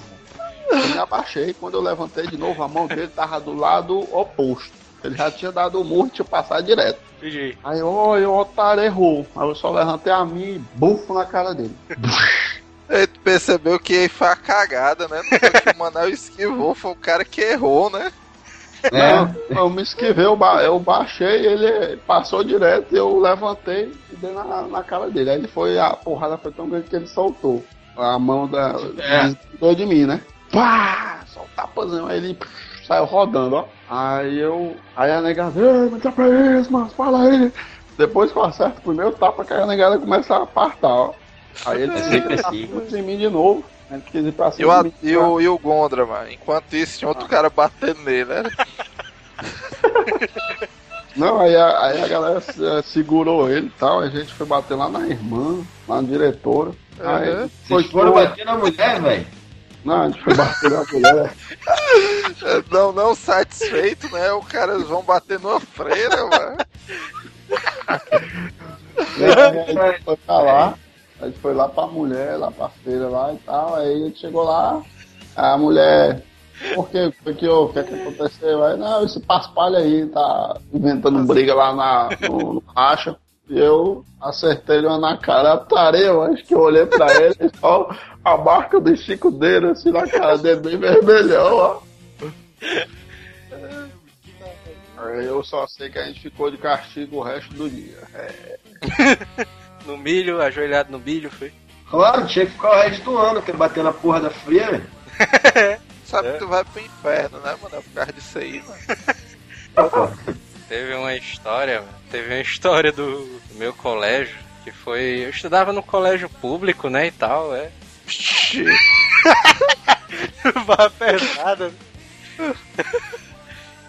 Eu me abaixei, quando eu levantei de novo, a mão dele tava do lado oposto. Ele já tinha dado o murro e tinha passado direto.
GG.
Aí, olha, o otário errou. Aí eu só levantei a mim e bufo na cara dele.
Aí tu percebeu que foi a cagada, né? Não foi que o Manel esquivou, foi o cara que errou, né?
Não, eu me esquivei, eu, ba eu baixei, ele passou direto, eu levantei e dei na, na cara dele. Aí ele foi, a porrada foi tão grande que ele soltou. A mão da.
É.
desgrudou de mim, né? Pá! Só um tapazão. Aí ele pff, saiu rodando, ó. Aí eu. Aí a negada, ei, mas pra isso, mas fala aí. Depois que eu acerto o primeiro tapa, que a negada começa a apartar, ó. Aí ele
É sempre assim.
mim de novo. Ele quis ir pra
E
cima
o,
mim.
e, o, e o Gondra, mano. Enquanto isso, tinha outro cara batendo nele, né?
Não, aí a, aí a galera eh, segurou ele e tal, a gente foi bater lá na irmã, lá na diretora. Aí
Uhum.
foi
Vocês foram bater na mulher, velho?
Não, a gente foi bater na mulher.
Não, não satisfeito, né? O cara vão bater numa freira, mano.
Aí a gente foi pra lá, a gente foi lá pra mulher, lá pra feira lá e tal. Aí a gente chegou lá, a mulher, por quê? O que, o que, que aconteceu? Aí, não, esse paspalho aí tá inventando briga lá na, no, no racha. E eu acertei ele uma na cara, tarei, eu acho que eu olhei pra ele, só a marca do Chico dele, assim, na cara dele, bem vermelhão, ó. Eu só sei que a gente ficou de castigo o resto do dia. É.
No milho, ajoelhado no milho, foi.
Claro, tinha que ficar o resto do ano, que bater na porra da freira.
Sabe
É.
que tu vai pro inferno, né, mano? Por causa disso aí, mano.
Teve uma história, mano. Teve uma história do, do meu colégio, que foi. Eu estudava no colégio público, né? E tal, é. Vá pesada.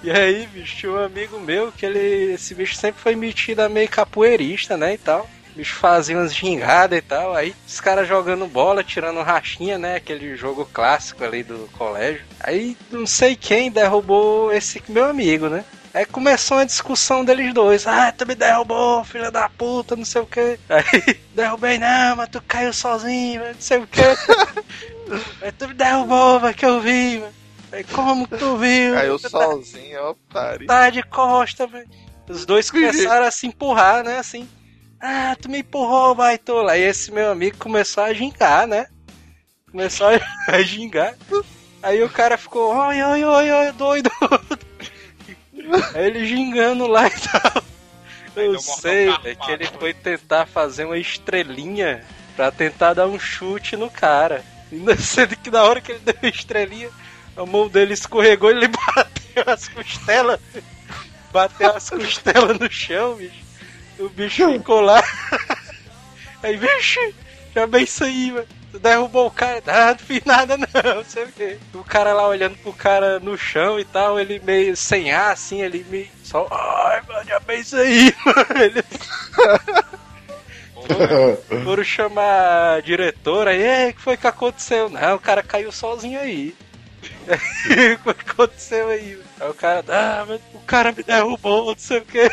E aí, bicho, tinha um amigo meu que ele. Esse bicho sempre foi metido a meio capoeirista, né? E tal. O bicho fazia umas gingadas e tal. Aí os caras jogando bola, tirando rachinha, né? Aquele jogo clássico ali do colégio. Aí não sei quem derrubou esse meu amigo, né? Aí começou uma discussão deles dois. Ah, tu me derrubou, filha da puta, não sei o que. Aí, derrubei não, mas tu caiu sozinho, não sei o que. Aí tu me derrubou, mas que eu vi, mano. Aí como que tu viu?
Caiu
Tu
sozinho, ó, otário.
tá de costa, velho. Os dois começaram a se empurrar, né? Assim. Ah, tu me empurrou, baitola. Aí esse meu amigo começou a gingar, né? Começou a, gingar. Aí o cara ficou, oi, oi, oi, oi, doido. Aí ele gingando lá e tal. Eu sei, é que ele
foi.
tentar fazer uma estrelinha pra tentar dar um chute no cara. Ainda sendo que na hora que ele deu a estrelinha, a mão dele escorregou e ele bateu as costelas. Bateu as costelas no chão, bicho. O bicho ficou lá. Aí, bicho, já bem isso aí, mano. Tu derrubou o cara. Ah, não fiz nada não, não sei o cara lá olhando pro cara no chão e tal, ele meio sem ar, assim, ele meio só. Ai, mano, já bem isso aí, mano. Ele foram chamar a diretora aí, "Ei, o que foi que aconteceu? Não, o cara caiu sozinho aí. o que aconteceu aí? Aí o cara, ah, mas o cara me derrubou, não sei o que.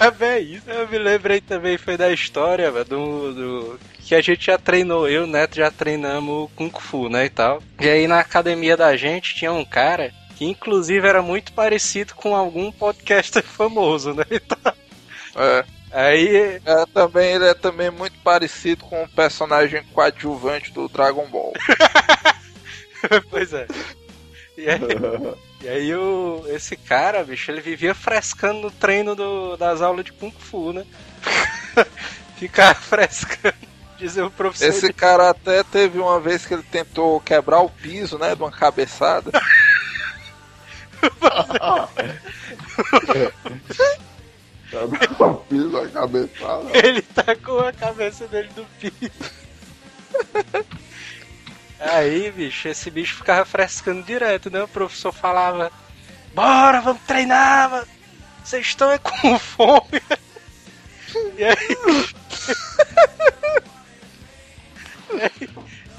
É bem isso. Eu me lembrei também, foi da história velho, do, do. Que a gente já treinou, eu e o Neto já treinamos Kung Fu, né? E tal. E aí na academia da gente tinha um cara que inclusive era muito parecido com algum podcaster famoso, né? E tal.
É.
Aí
É, também, ele é também muito parecido com o personagem coadjuvante do Dragon Ball.
pois é. E aí, e aí o, esse cara, bicho, ele vivia frescando no treino do- das aulas de Kung Fu, né? Ficava frescando. Dizer o professor.
Esse cara até teve uma vez que ele tentou quebrar o piso, né, de uma cabeçada.
Eu fiz a cabeçada.
Ele tacou a cabeça dele do piso. Aí, bicho, esse bicho ficava frescando direto, né? O professor falava: Bora, vamos treinar, mano. Vocês estão é com fome. E aí. aí,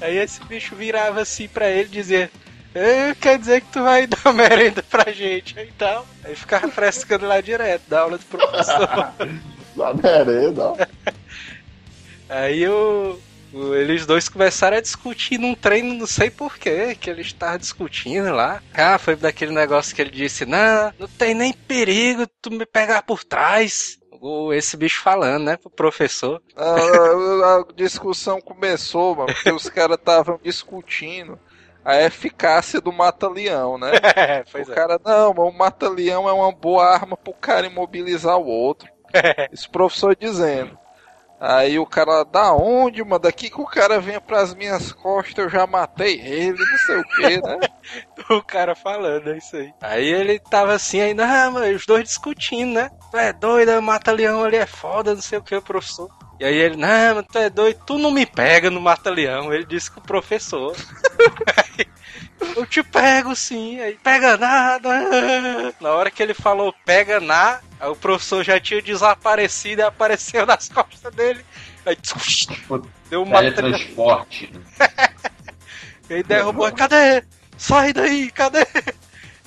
aí esse bicho virava assim pra ele dizia. "Eh, Quer dizer que tu vai dar merenda pra gente e tal. Aí ficava frescando lá direto, da aula do professor.
Da merenda, ó.
Aí o, Eles dois começaram a discutir num treino, não sei porquê, que eles estavam discutindo lá. Ah, foi daquele negócio que ele disse: Não, não tem nem perigo tu me pegar por trás. Esse bicho falando, né, pro professor.
A, a- discussão começou, mano, porque os caras estavam discutindo a eficácia do mata-leão, né?
É,
o cara, não, mas o mata-leão é uma boa arma pro cara imobilizar o outro. Esse professor dizendo. Aí o cara, da onde, mano? Daqui que o cara venha pras minhas costas, eu já matei ele, não sei o que, né?
o cara falando, é isso aí. Aí ele tava assim, aí, não, mas os dois discutindo, né? Tu é doido, mata-leão ali é foda, não sei o que, o professor. E aí ele, não, mas tu é doido, tu não me pega no mata-leão. Ele disse que o professor. Eu te pego sim, aí pega nada. Na hora que ele falou pega na, o professor já tinha desaparecido e apareceu nas costas dele. Aí deu uma
Teletransporte.
e aí derrubou, cadê? Sai daí, cadê?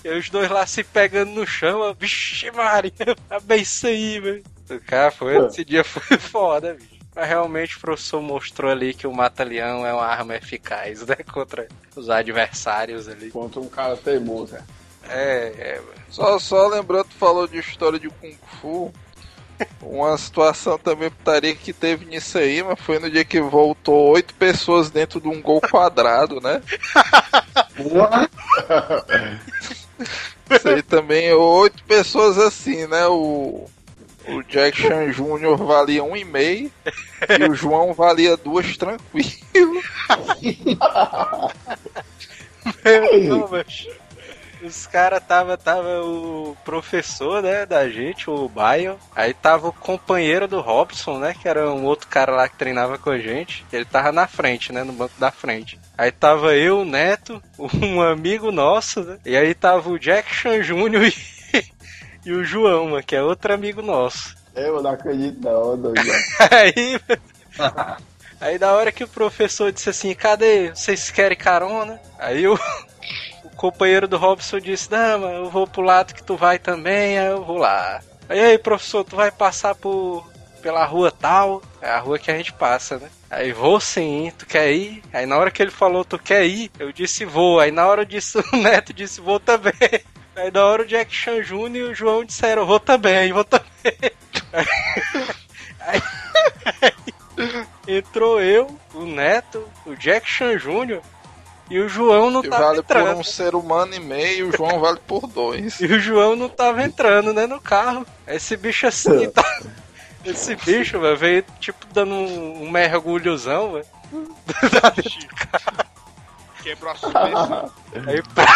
E aí os dois lá se pegando no chão, ó, vixe Maria, é bem isso aí, velho. O cara foi, esse dia foi foda, bicho. Mas realmente o professor mostrou ali que o mata-leão é uma arma eficaz, né? Contra os adversários ali.
Contra um cara teimoso, é.
É, é,
Só, só lembrando, tu falou de história de Kung Fu. Uma situação também putaria que teve nisso aí, mas foi no dia que voltou oito pessoas dentro de um gol quadrado, né? Isso aí também, oito pessoas assim, né? O, o Jackson Jr. valia um e meio e o João valia duas tranquilo.
Não, mas os caras tava, tava o professor, né, da gente, o Baio. Aí tava o companheiro do Robson, né, que era um outro cara lá que treinava com a gente. Ele tava na frente, né, no banco da frente. Aí tava eu, o Neto, um amigo nosso, né? E aí tava o Jackson Júnior e, e o João, mano, que é outro amigo nosso.
Eu não acredito não, doido.
Aí, aí na hora que o professor disse assim, cadê? Vocês querem carona? Aí o companheiro do Robson disse, não, mas eu vou pro lado que tu vai também, aí eu vou lá. Aí, aí professor, tu vai passar por, pela rua tal? É a rua que a gente passa, né? Aí vou sim, tu quer ir? Aí na hora que ele falou, tu quer ir? Eu disse vou. Aí na hora disso o Neto disse vou também. Aí na hora o Jack Chan Jr. e o João disseram vou também, vou também. Aí, entrou eu, o Neto, o Jack Chan Jr. e o João não
Que
tava
vale por
entrando.
um ser humano e meio, o João vale por dois.
E o João não tava entrando, né, no carro. Esse bicho assim, tá... Esse bicho, velho, veio tipo dando um, um mergulhozão, velho.
Quebrou a suspensão.
Aí pá,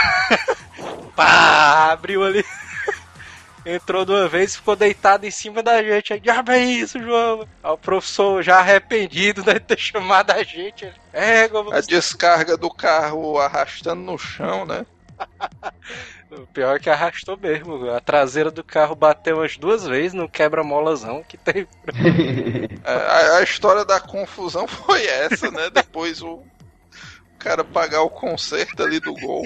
pá, abriu ali. Entrou de uma vez e ficou deitado em cima da gente. Aí, diabo é isso, João? Aí o professor já arrependido né, de ter chamado a gente. Ele, é, como
A descarga do carro arrastando no chão, né?
O pior é que arrastou mesmo. A traseira do carro bateu umas duas vezes no quebra-molazão que tem.
É, A, a história da confusão foi essa, né? Depois o cara pagar o conserto ali do gol.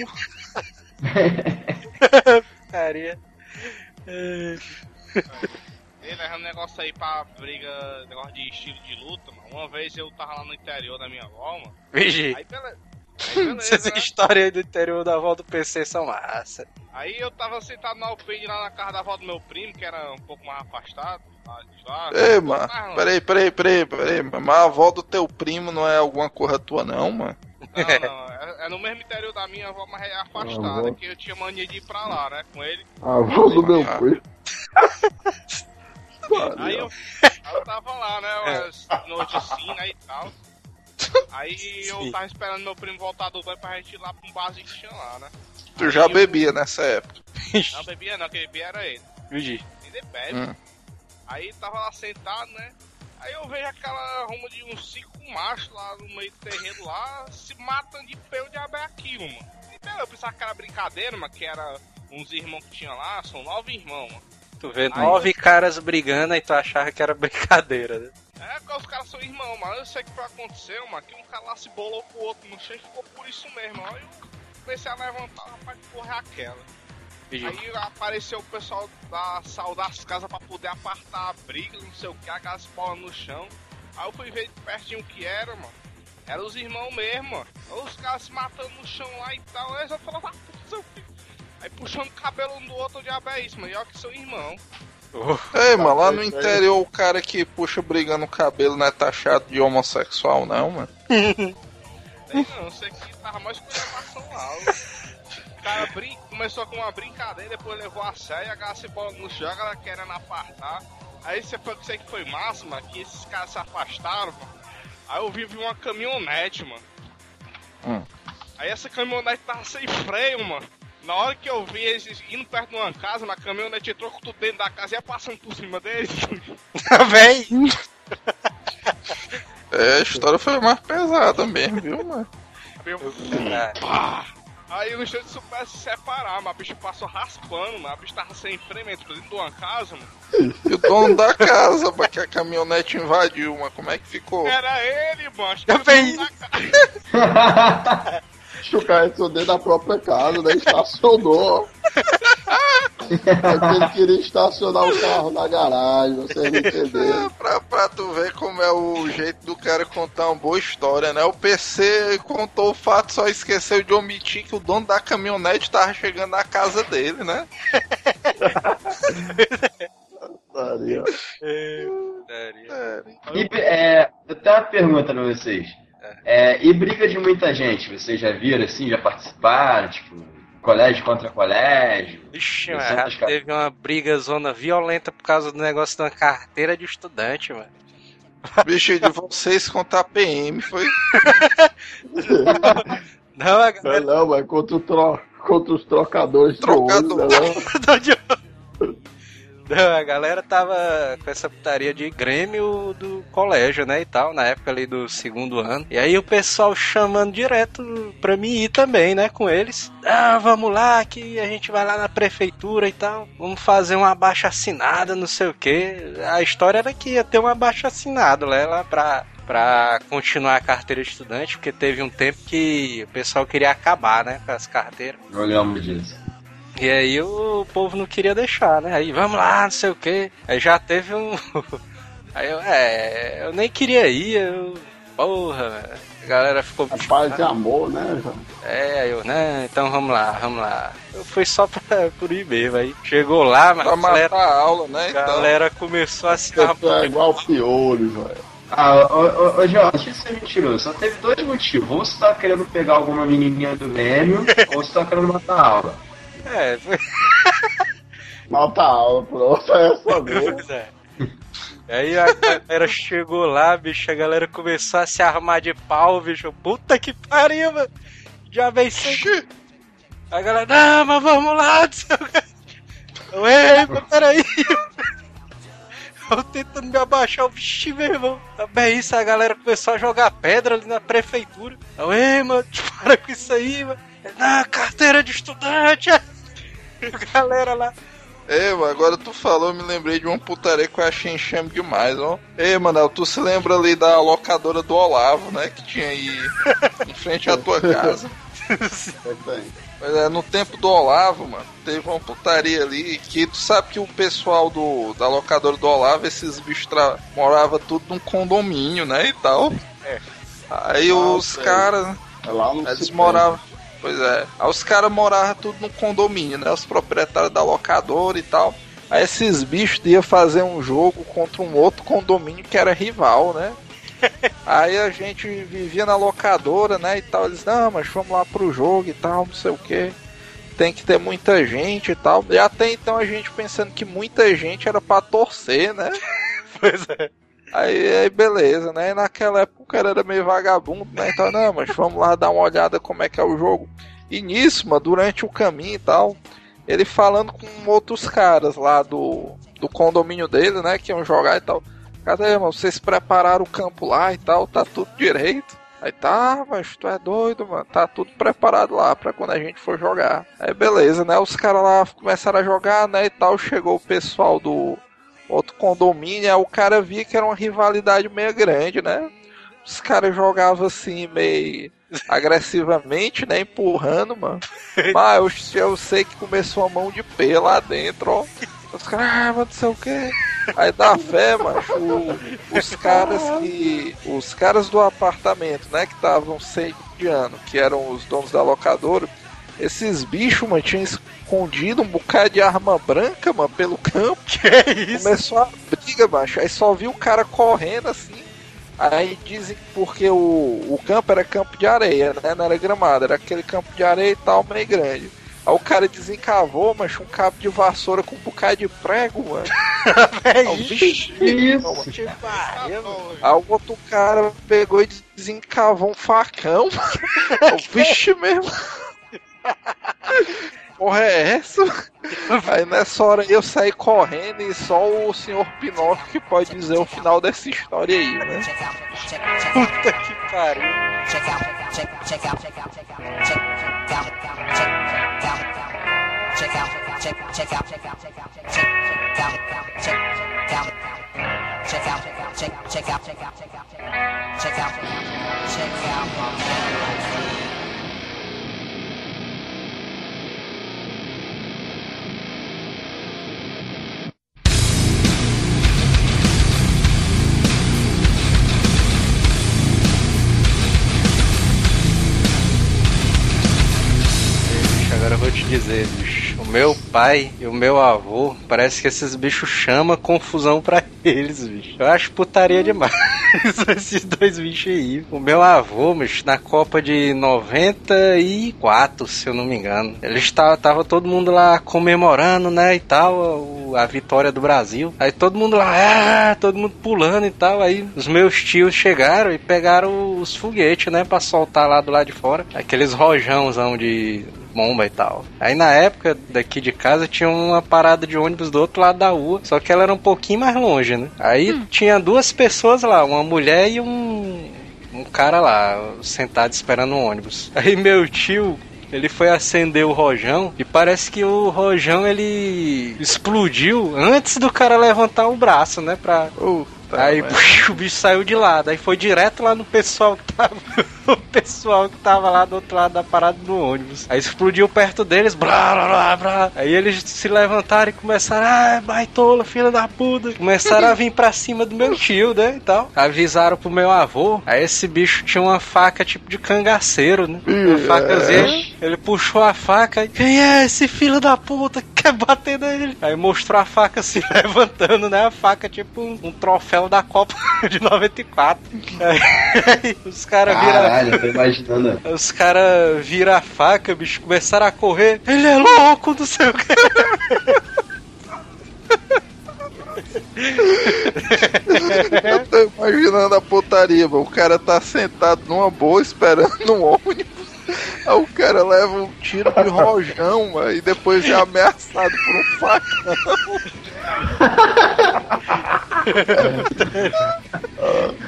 Caria. É,
Ele levando negócio aí pra briga, negócio de estilo de luta, mano. Uma vez eu tava lá no interior da minha avó, mano.
Vigi,
Aí, beleza.
essas
né?
histórias aí do interior da avó do PC são massa.
Aí eu tava sentado no alpende lá na casa da avó do meu primo, que era um pouco mais afastado. Lá de lá.
Ei, mano, peraí, peraí, peraí, peraí. Mas a avó do teu primo não é alguma coisa tua, não, mano?
Não, não, é, é no mesmo interior da minha avó, mas é afastada,
avó.
que eu tinha mania de ir pra lá, né, com ele.
A voz do meu primo.
Aí eu, aí eu tava lá, né, umas noites assim, né, e tal. Aí eu
Sim.
tava esperando meu primo voltar do banho pra gente ir lá pra um barzinho que tinha lá, né.
Tu já bebia nessa época.
Não bebia não, quem bebia era ele.
Vigi.
Ele bebe.
Hum.
Aí tava lá sentado, né? Aí eu vejo aquela ruma de uns cinco machos lá no meio do terreno lá, se matando de pé, o diabo é aquilo, mano. E beleza, eu pensava que era brincadeira, mas que era uns irmãos que tinha lá, são nove irmãos, mano.
Tu vê
Aí
nove caras brigando e tu achava que era brincadeira, né?
É, porque os caras são irmãos, mano. Eu sei que foi aconteceu, mano, que um cara lá se bolou com o outro no chão e ficou por isso mesmo. Aí eu comecei a levantar, rapaz, que porra é aquela?
Vigi.
Aí apareceu o pessoal da sal das casas pra poder apartar a briga, não sei o que, aquelas bolas no chão. Aí eu fui ver de pertinho o que era, mano. Eram os irmãos mesmo, mano. Os caras se matando no chão lá e tal. Aí só falava, ah, seu filho. Aí puxando o cabelo um do outro, o diabo é isso, mano. E olha que são irmão.
Ei, mano, lá no interior o cara que puxa brigando o cabelo não é taxado de homossexual, não, mano.
Aí não, sei que tava mais esculhambação lá. O cara brin... começou com uma brincadeira, depois levou a sério, a galera se bola no chão, a galera querendo apartar. Aí você foi que sei que foi massa, mano, que esses caras se afastaram, mano. Aí eu vi vi uma caminhonete, mano.
Hum.
Aí essa caminhonete tava sem freio, mano. Na hora que eu vi eles indo perto de uma casa, na caminhonete entrou com tudo dentro da casa e ia passando por cima deles.
Véi!
É, a história foi mais pesada mesmo, viu, mano?
Meu,
Caralho.
pá! Aí no instante super se separar, mas o bicho passou raspando, mas o bicho tava sem freio, entrou dentro de uma casa, mano.
E o dono da casa, pra que a caminhonete invadiu, mas como é que ficou?
Era ele, mano. Acho que
Já
o
fez.
Acho que o cara entrou dentro da própria casa, né? Estacionou. É que ele queria estacionar o carro na garagem, vocês não entenderam.
É, pra, pra tu ver como é o jeito do cara contar uma boa história, né? O PC contou o fato, só esqueceu de omitir que o dono da caminhonete tava chegando na casa dele, né?
Maria.
É,
E, é, eu tenho uma pergunta pra vocês. É, e briga de muita gente, vocês já viram assim, já participaram, tipo, colégio contra colégio?
Ixi, mano, teve uma briga zona violenta por causa do negócio de uma carteira de estudante, mano.
bicho de vocês contar a PM foi.
Não, a
Não,
galera
não, mas contra, o tro... contra os trocadores de
Trocador.
ônibus, né?
Não, a galera tava com essa putaria de Grêmio do colégio, né, e tal, na época ali do segundo ano. E aí o pessoal chamando direto pra mim ir também, né, com eles. Ah, vamos lá, que a gente vai lá na prefeitura e tal. Vamos fazer uma baixa assinada, não sei o quê. A história era que ia ter uma baixa assinada né, lá pra... Pra continuar a carteira de estudante, porque teve um tempo que o pessoal queria acabar, né, com as carteiras.
Lembro disso.
E aí o povo não queria deixar, né? Aí vamos lá, não sei o que. Aí já teve um. Aí eu, é, eu nem queria ir, eu. Porra, velho. a galera ficou.
A paz e amor, né?
É, aí eu, né? Então vamos lá, vamos lá. Eu fui só pra, por ir mesmo. Aí chegou lá, mas
Pra
a
matar
galera,
a aula, né?
a
Então,
galera começou a se
é igual o piolho, velho.
Ah, ô, ô, ô deixa eu ser mentiroso. Só teve dois motivos. Ou você tá querendo pegar alguma menininha do Grêmio, ou você tá querendo matar a aula.
É, foi.
Malta a aula, pronto, é essa mesmo.
Pois é. Aí a galera chegou lá, bicho, a galera começou a se armar de pau, bicho. Puta que pariu, mano. Já vem sem. A galera, não, mas vamos lá. Eu, ei, mas peraí. Eu tentando me abaixar, o vixi, meu irmão. Também isso, a galera começou a jogar pedra ali na prefeitura. Eu, ei, mano, para com isso aí, mano. Na carteira de estudante. A galera lá.
Ei, mano, agora tu falou, eu me lembrei de uma putaria que eu achei enxame demais, ó. Ei, Manel, tu se lembra ali da locadora do Olavo, né? Que tinha aí em frente à tua casa.
É.
Mas é, no tempo do Olavo, mano, teve uma putaria ali que tu sabe que o pessoal do, da locadora do Olavo, esses bichos tra... morava tudo num condomínio, né? E tal. Aí
Ah,
os caras.
É lá no
Eles moravam. Pois é. Aí os caras moravam tudo no condomínio, né? Os proprietários da locadora e tal. Aí esses bichos iam fazer um jogo contra um outro condomínio que era rival, né? Aí a gente vivia na locadora, né? E tal. Eles, não, mas vamos lá pro jogo e tal, não sei o que. Tem que ter muita gente e tal. E até então a gente pensando que muita gente era pra torcer, né?
Pois é.
Aí, aí beleza, né? Naquela época o cara era meio vagabundo, né? Então, não, mas vamos lá dar uma olhada como é que é o jogo. E nisso, mano, durante o caminho e tal, ele falando com outros caras lá do, do condomínio dele, né? Que iam jogar e tal. Cadê, mano? Vocês prepararam o campo lá e tal, tá tudo direito. Aí tá, mas tu é doido, mano. Tá tudo preparado lá pra quando a gente for jogar. Aí beleza, né? Os caras lá começaram a jogar, né? E tal. Chegou o pessoal do outro condomínio. Aí o cara via que era uma rivalidade meio grande, né? Os caras jogavam assim, meio agressivamente, né? Empurrando, mano. Mas eu, eu sei que começou a mão de pé lá dentro, ó. Os caras, ah, mas não sei o que. Aí da fé, macho, o- os caras que. Os caras do apartamento, né, que estavam sediando, que eram os donos da locadora, esses bichos, mano, tinham escondido um bocado de arma branca, mano, pelo campo.
Que é isso?
Começou a briga, macho. Aí só viu o cara correndo assim. Aí dizem que porque o, o campo era campo de areia, né? Não era gramado, era aquele campo de areia e tal, meio grande. Aí o cara desencavou, macho, um cabo de vassoura com um bocado de prego, mano.
É
o
isso.
bicho-
Isso.
Mano.
Aí o outro cara pegou e desencavou um facão. o bicho mesmo. Porra é essa? Aí nessa hora eu saí correndo e só o senhor Pinóquio que pode dizer o final dessa história aí, né?
Puta que pariu. Bicho, agora eu vou te dizer, bicho. O meu pai e o meu avô, parece que esses bichos chamam confusão pra eles, bicho. Eu acho putaria demais esses dois bichos aí. O meu avô, bicho, na Copa de 94, se eu não me engano. Ele estava tava todo mundo lá comemorando, né, e tal, a vitória do Brasil. Aí todo mundo lá, ah, todo mundo pulando e tal. Aí os meus tios chegaram e pegaram os foguetes, né, pra soltar lá do lado de fora. Aqueles rojãozão de bomba e tal. Aí na época daqui de casa tinha uma parada de ônibus do outro lado da rua, só que ela era um pouquinho mais longe, né? Aí tinha duas pessoas lá, uma mulher e um um cara lá sentado esperando um ônibus. Aí meu tio ele foi acender o rojão e parece que o rojão ele explodiu antes do cara levantar o braço, né, pra Aí
merda.
puxa, o bicho saiu de lá, daí foi direto lá no pessoal que tava. O pessoal que tava lá do outro lado da parada do ônibus. Aí explodiu perto deles, blá blá blá blá. Aí eles se levantaram e começaram, ah, baitola, filha da puta. Começaram a vir pra cima do meu tio, né? E tal. Avisaram pro meu avô. Aí esse bicho tinha uma faca tipo de cangaceiro, né? Uma facazinha. Ele puxou a faca e. Quem é esse filho da puta que quer bater nele? Aí mostrou a faca se levantando, né? A faca tipo um, um troféu da Copa de 94. Aí, os caras viram.
Caralho, eu tô imaginando.
Os caras viram a faca, bicho, começaram a correr. Ele é louco, não sei o que.
Eu tô imaginando a putaria, mano. O cara tá sentado numa boa esperando um ônibus. Aí o cara leva um tiro de rojão, mano, e depois é ameaçado por um facão.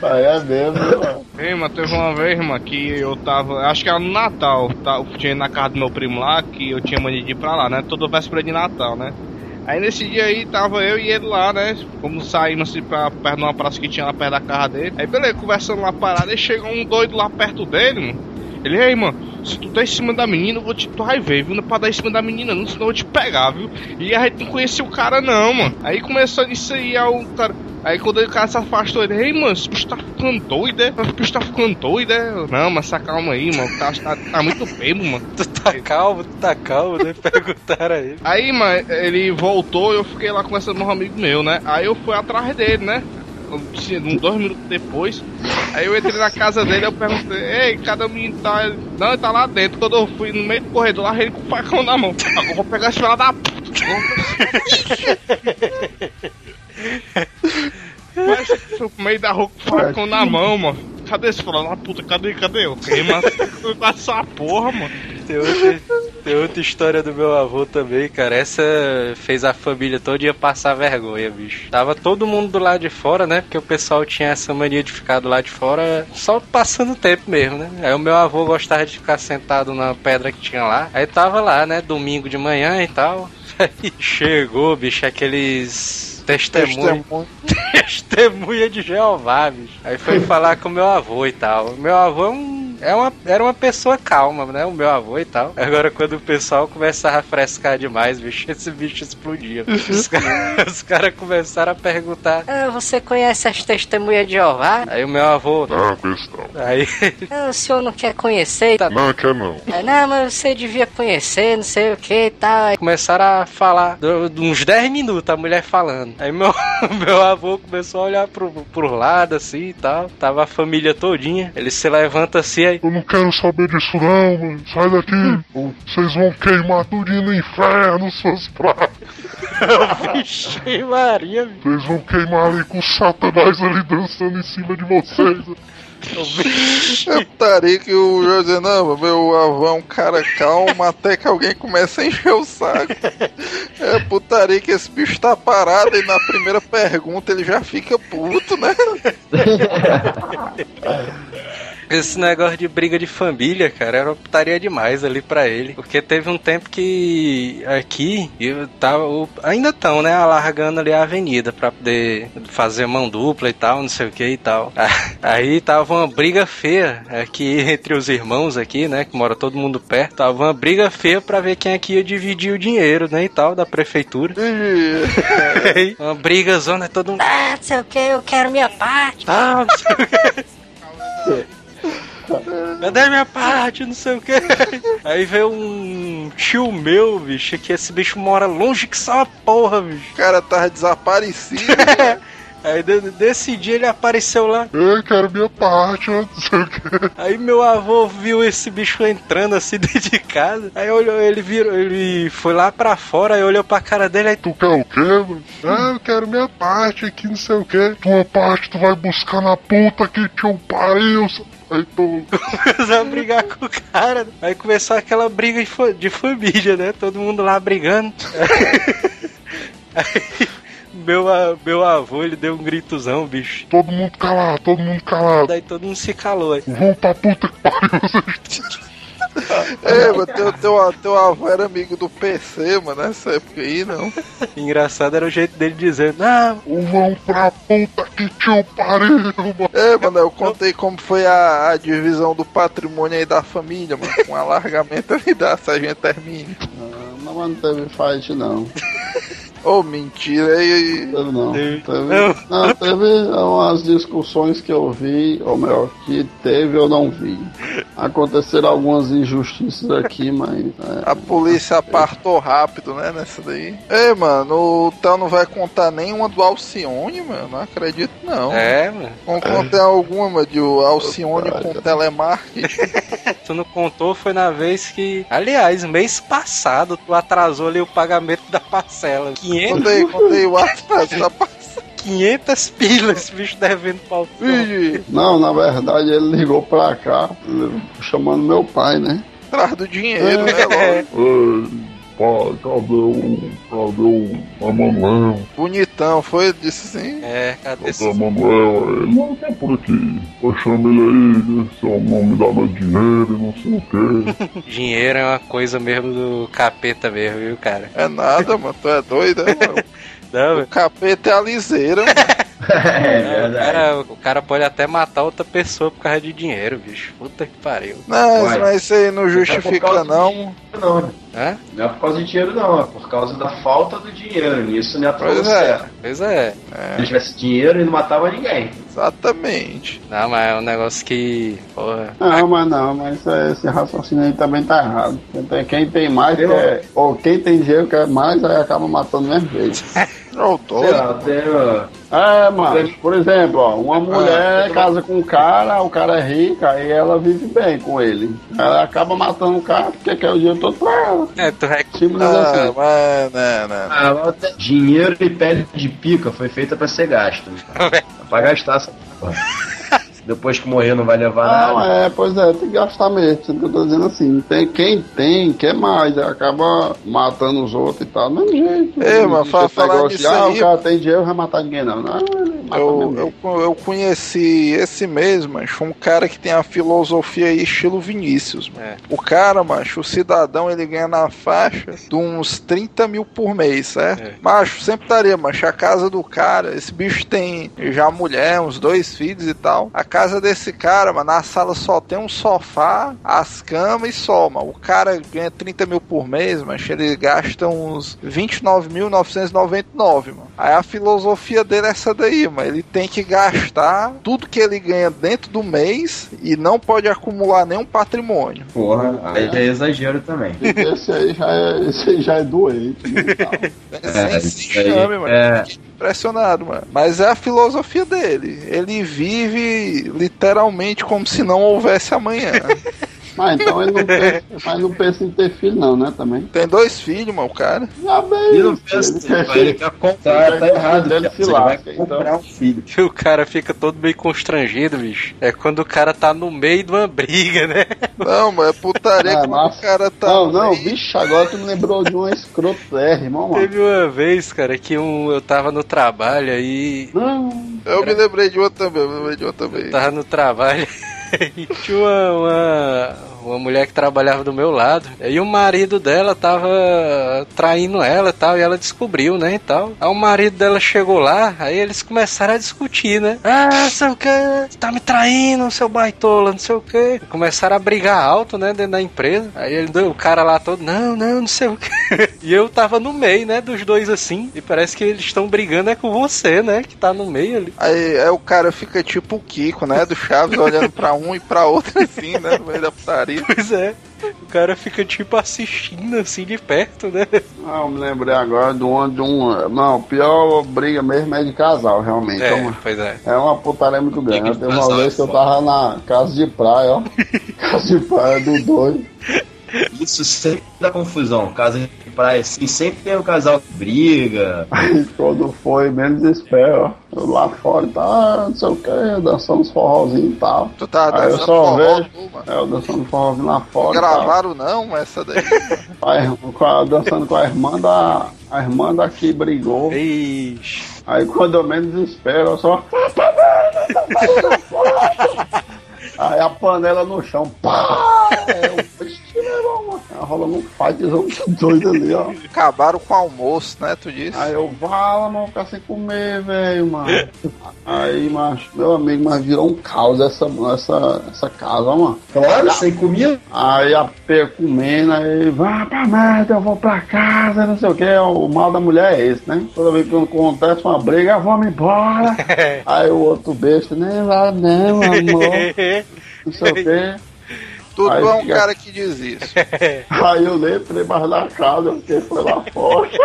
Aí é mesmo, mano.
Ei, mano, teve uma vez, mano, que eu tava. Acho que era no Natal. Tá, eu tinha na casa do meu primo lá, que eu tinha mania de ir pra lá, né? Toda véspera de Natal, né? Aí nesse dia aí tava eu e ele lá, né? Como saímos assim pra perto de uma praça que tinha lá perto da casa dele. Aí beleza, conversando lá parado, aí chegou um doido lá perto dele, mano. Ele, ei, mano, se tu tá em cima da menina, eu vou te. Tu vai ver, viu? Não é pra dar em cima da menina, não, senão eu vou te pegar, viu? E a gente não conhecia o cara, não, mano. Aí começou isso aí, aí o cara. Aí quando o cara se afastou, ele, ei, mano, esse bicho tá ficando doido, é? Esse bicho tá ficando doido, é? Eu, Não, mas se calma aí, mano, tá, tá, tá muito bebo, mano.
Tu tá calmo, tu tá calmo, né? Perguntaram a ele.
Aí, mano, ele voltou e eu fiquei lá conversando com um amigo meu, né? Aí eu fui atrás dele, né? Uns dois minutos depois. Aí eu entrei na casa dele eu perguntei, ei, cada menino tá. Não, ele tá lá dentro. Quando eu fui no meio do corredor lá, ele com o facão na mão. Eu vou pegar esse filho da puta. Mas no meio da rua com o facão na mão, mano. Cadê esse filho da puta? Cadê, cadê? Eu mas essa porra, mano.
Tem outra, tem outra história do meu avô também, cara. Essa fez a família todo dia passar vergonha, bicho. Tava todo mundo do lado de fora, né? Porque o pessoal tinha essa mania de ficar do lado de fora só passando tempo mesmo, né? Aí o meu avô gostava de ficar sentado na pedra que tinha lá. Aí tava lá, né? Domingo de manhã e tal. Aí chegou, bicho, aqueles. Testemunho. Testemunha de Jeová, bicho. Aí foi falar com meu avô e tal. Meu avô é um é uma, era uma pessoa calma, né? O meu avô e tal. Agora, quando o pessoal começava a frescar demais, bicho, esse bicho explodia. Os caras cara começaram a perguntar: ah, Você conhece as testemunhas de Jeová? Aí o meu avô.
Ah, questão.
Aí, "Ah, o senhor não quer conhecer? Tá-
Não, quer não.
É, não, mas você devia conhecer, não sei o que e tal. Aí começaram a falar do- uns 10 minutos, a mulher falando. Aí meu, meu avô começou a olhar pro, pro lado assim e tal. Tava a família todinha. Ele se levanta assim aí.
Eu não quero saber disso não, mano. Sai daqui. Vocês vão queimar tudinho no inferno, seus pratos.
Vixe, Maria.
Vocês vão queimar ali com o satanás ali dançando em cima de vocês.
É putaria que o José, não, meu avô é um cara calmo até que alguém começa a encher o saco. É putaria que esse bicho tá parado e na primeira pergunta ele já fica puto, né?
Esse negócio de briga de família, cara, era putaria demais ali pra ele. Porque teve um tempo que aqui eu tava. o- Ainda estão, né? Alargando ali a avenida pra poder fazer mão dupla e tal, não sei o que e tal. Aí tava uma briga feia aqui entre os irmãos aqui, né? Que mora todo mundo perto. Tava uma briga feia pra ver quem aqui ia dividir o dinheiro, né? E tal, da prefeitura. Aí, uma briga zona, todo mundo. Ah, não sei o que, eu quero minha parte. Ah, não sei o que. Cadê minha parte? Não sei o que. Aí veio um tio meu, bicho, que esse bicho mora longe que só uma porra, bicho.
O cara tava desaparecido.
Aí de- desse dia ele apareceu lá.
Eu quero minha parte, não sei o que.
Aí meu avô viu esse bicho entrando assim dentro de casa. Aí olhou, ele virou, ele foi lá pra fora, aí olhou pra cara dele aí.
Tu quer o quê, mano? Ah, eu quero minha parte aqui, não sei o que. Tua parte tu vai buscar na puta que te um pariu.
começou a brigar com o cara. Aí começou aquela briga de, fa- de família, né? Todo mundo lá brigando. Aí, meu, meu avô, ele deu um gritozão, bicho.
Todo mundo calado, todo mundo calado.
Daí todo mundo se calou. Aí.
Vão pra puta que pariu.
É, mas teu, teu, teu avô era amigo do PC, mano, nessa época aí, não.
Engraçado era o jeito dele dizendo, não,
Vão pra puta que te um pariu, mano.
É, mano, eu contei como foi a, a divisão do patrimônio aí da família, mano, com um alargamento ali da Sargento.
Ah, Não, mas não teve fight, não.
Ô, mentira, aí.
Teve não.
Teve.
Teve,
Não.
não, teve umas discussões que eu vi, ou melhor, que teve eu não vi. Aconteceram algumas injustiças aqui, mas. é,
A polícia apartou rápido, né, nessa daí. Ei, mano, o Theo não vai contar nenhuma do Alcione, mano. Não acredito, não.
é, mano.
Vamos contar alguma de o Alcione com telemarketing.
Tu não contou, foi na vez que. Aliás, mês passado, tu atrasou ali o pagamento da parcela. 500,
Contei, contei o passagem.
500 pilas, esse bicho devendo pau.
Não, na verdade ele ligou pra cá, chamando meu pai, né?
Atrás do dinheiro, né, logo.
Pai, cadê o... Cadê o Emanuel?
Bonitão, foi? Disse assim.
É, cadê esse.
Emanuel? Ele não tá por aqui. Eu chamo ele aí, esse é o nome dá meu dinheiro e não sei o quê.
Dinheiro é uma coisa mesmo do capeta mesmo, viu, cara?
É nada, mano. Tu é doido, é, mano?
Não,
O capeta é a liseira, mano.
É
o,
verdade.
cara, o cara pode até matar outra pessoa por causa de dinheiro, bicho. Puta que pariu.
Não,
Ué.
mas isso aí não
É por
justifica, não.
Não, né?
Hã?
não é por causa de dinheiro, não. É por causa da falta do dinheiro. Nisso não é
Pois é.
certo.
Pois é.
Se ele tivesse dinheiro, ele não matava ninguém.
Exatamente.
Não, mas é um negócio que. Porra.
Não, mas não, mas é, esse raciocínio aí também tá errado. Quem tem, quem tem mais, quer, ou quem tem dinheiro quer mais, aí acaba matando do mesmo jeito.
Ô,
Sei
doido.
lá, tem,
É, mano, por exemplo, ó, uma mulher casa com um cara, o cara é rico, aí ela vive bem com ele. Ela acaba matando o cara porque quer o dinheiro todo pra ela.
É, tu rec...
Simples
Ah,
assim.
mas não, não.
Ah, ela tem dinheiro e pele de pica foi feita pra ser gasto. É pra gastar essa porra. Depois que morrer não vai levar
Não,
nada.
é, pois é, tem que gastar mesmo. Isso que eu tô dizendo assim. Tem, quem tem, quer mais, acaba matando os outros e tal. Do mesmo jeito.
É,
Não
mas
existe
fa-
esse
falar nisso
ah,
aí-
o cara tem dinheiro, vai matar ninguém, não. Não,
Eu, eu, eu conheci esse mês, mancho, um cara que tem a filosofia aí estilo Vinícius, mano.
É.
O cara, mancho, o cidadão, ele ganha na faixa de uns 30 mil por mês, certo?
É.
Macho, sempre daria, mancho, a casa do cara, esse bicho tem já mulher, uns dois filhos e tal. A casa desse cara, mano, na sala só tem um sofá, as camas e só, mano. O cara ganha 30 mil por mês, mancho, ele gasta uns 29.999, mano. Aí a filosofia dele é essa daí, mano. Ele tem que gastar tudo que ele ganha dentro do mês e não pode acumular nenhum patrimônio.
Porra, aí já é exagero também.
Esse aí já é, esse aí já é doente. mental.
É, sem
aí
chame, mano.
é-
impressionado, mano. Mas é a filosofia dele. Ele vive literalmente como se não houvesse amanhã.
Mas então ele não pensa, mas não pensa em ter filho, não, né? Também.
Tem dois filhos, mano, o cara.
Já bem.
Ele não pensa, ele quer comprar, tá errado.
Ele
cara.
se lasca, então.
um filho.
Que o cara fica todo meio constrangido, bicho. É quando o cara tá no meio de uma briga, né?
Não, mas é putaria
Ah, mas-
o cara tá.
Não, não,
aí.
bicho, agora tu me lembrou de um escroto R, irmão, mano.
Teve uma vez, cara, que um, eu tava no trabalho aí.
Não,
Eu me lembrei de outro também, eu me lembrei de outro também.
Tava no trabalho e tinha uma, uma, uma mulher que trabalhava do meu lado. E o marido dela tava traindo ela e tal, e ela descobriu, né, e tal. Aí o marido dela chegou lá, aí eles começaram a discutir, né? Ah, sei o que, tá me traindo, seu baitola, não sei o que. Começaram a brigar alto, né, dentro da empresa. Aí ele, o cara lá todo, não, não, não sei o que. E eu tava no meio, né, dos dois assim. E parece que eles estão brigando é com você, né, que tá no meio ali.
Aí, aí o cara fica tipo o Kiko, né? Do Chaves, olhando pra um e pra outro assim, né? No meio da putaria.
Pois é. O cara fica tipo assistindo assim de perto, né?
Ah, eu me lembrei agora de um, de um. Não, pior briga mesmo é de casal, realmente. É,
É,
uma,
pois é.
é uma putaria muito grande. Teve uma vez que eu tava na casa de praia, ó. casa de praia do doido.
Isso sempre dá confusão. Casa de praia assim, sempre tem um casal que briga.
Aí quando foi, menos. Eu lá fora e ah, não sei o que, dançando uns forrozinhos e tal.
Tu tá
Aí eu
dançando
só
forró,
vejo.
tu.
É, eu dançando forrozinho lá fora. e.
Gravaram não, essa daí.
A irmã- com a- dançando com a irmã da. A irmã daqui brigou.
Ixi.
Aí quando eu menos espero, eu só. Aí a panela no chão. Pá! Eu, "Vixe, meu rolando um fightzão doido ali, ó.
Acabaram com o almoço, né? Tu disse.
Aí eu, vala, mano, ficar sem comer, velho, mano. Aí, macho, meu amigo, mas virou um caos essa, essa, essa casa, ó, mano.
Claro, sem comida.
Aí a P comendo, aí, vá pra merda, eu vou pra casa, não sei o que. O mal da mulher é esse, né? Toda vez que acontece uma briga, eu vou me embora. aí o outro besta, nem vai não, amor, não sei o que.
Tu,
Aí
tu é um cara que diz isso.
Aí eu nem entrei mais na casa, porque foi lá fora.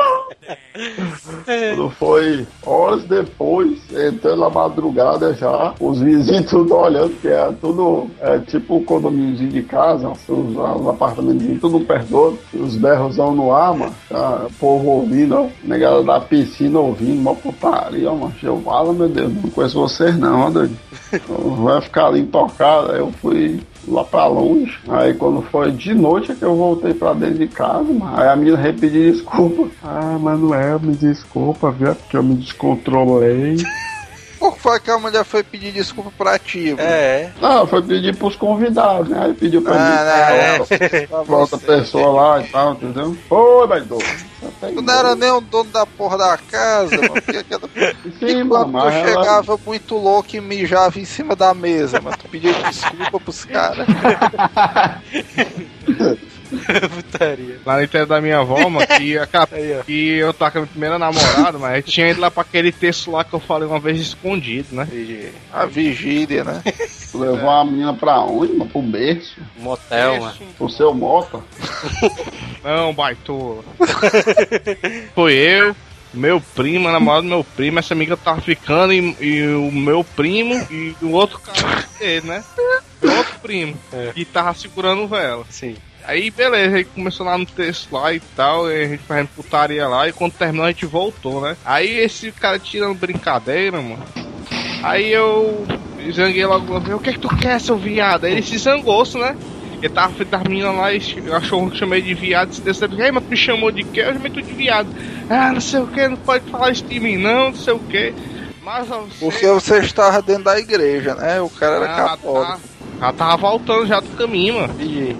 Quando foi horas depois, entrei na madrugada já, os vizinhos tudo olhando, que é tudo é, tipo um condomíniozinho de casa, os, os apartamentos tudo e os berrosão no ar, mano, já, o povo ouvindo, ó, negada da piscina ouvindo, uma putaria, ó, mano, eu falo, meu Deus, não conheço vocês não, ó, doido. Vai ficar ali intocado, aí eu fui lá pra longe. Aí quando foi de noite é que eu voltei pra dentro de casa, mano. Aí a menina repetiu desculpa. Ah, Manuel, me desculpa, viu? É Porque eu me descontrolei.
Por que foi que a mulher foi pedir desculpa pra ti, mano?
É.
Não, foi pedir pros convidados, né? Aí pediu pra
Ah,
mim.
não, é.
pra outra pessoa lá e tal, entendeu? Oi, baidor.
Tu não era nem o dono da porra da casa, mano. Porque aquela...
Sim,
E
mano,
tu
mas ela-
chegava muito louco e mijava em cima da mesa, mano. Tu pedia desculpa pros caras.
Putaria.
Lá no interior da minha avó, mano, que, a,
Aí, ó.
que eu tava com a minha primeira namorada, mas tinha ido lá pra aquele texto lá que eu falei uma vez escondido, né?
A vigília, né?
Tu levou a menina pra onde, mano? Pro berço?
Motel, mano.
Pro seu mota?
Não, baitola. Foi eu, meu primo, a namorada do meu primo, essa amiga tava ficando e, e o meu primo e o outro cara dele, né? Meu outro primo, que tava segurando vela.
Sim.
Aí beleza, aí começou lá no texto lá e tal, e a gente fazendo putaria lá, e quando terminou a gente voltou, né? Aí esse cara tirando brincadeira, mano. Aí eu zanguei logo, o que é que tu quer, seu viado? Aí ele se zangou, né? Ele tava frente das meninas lá e achou que eu chamei de viado, se desse, ei, mas tu me chamou de quê? Eu chamei tu de viado. Ah, não sei o que, não pode falar isso de mim não, não sei o que. Mas você.
Porque você estava dentro da igreja, né? O cara era
Ah,
católico.
tá. Já tava voltando já do caminho, mano.
E,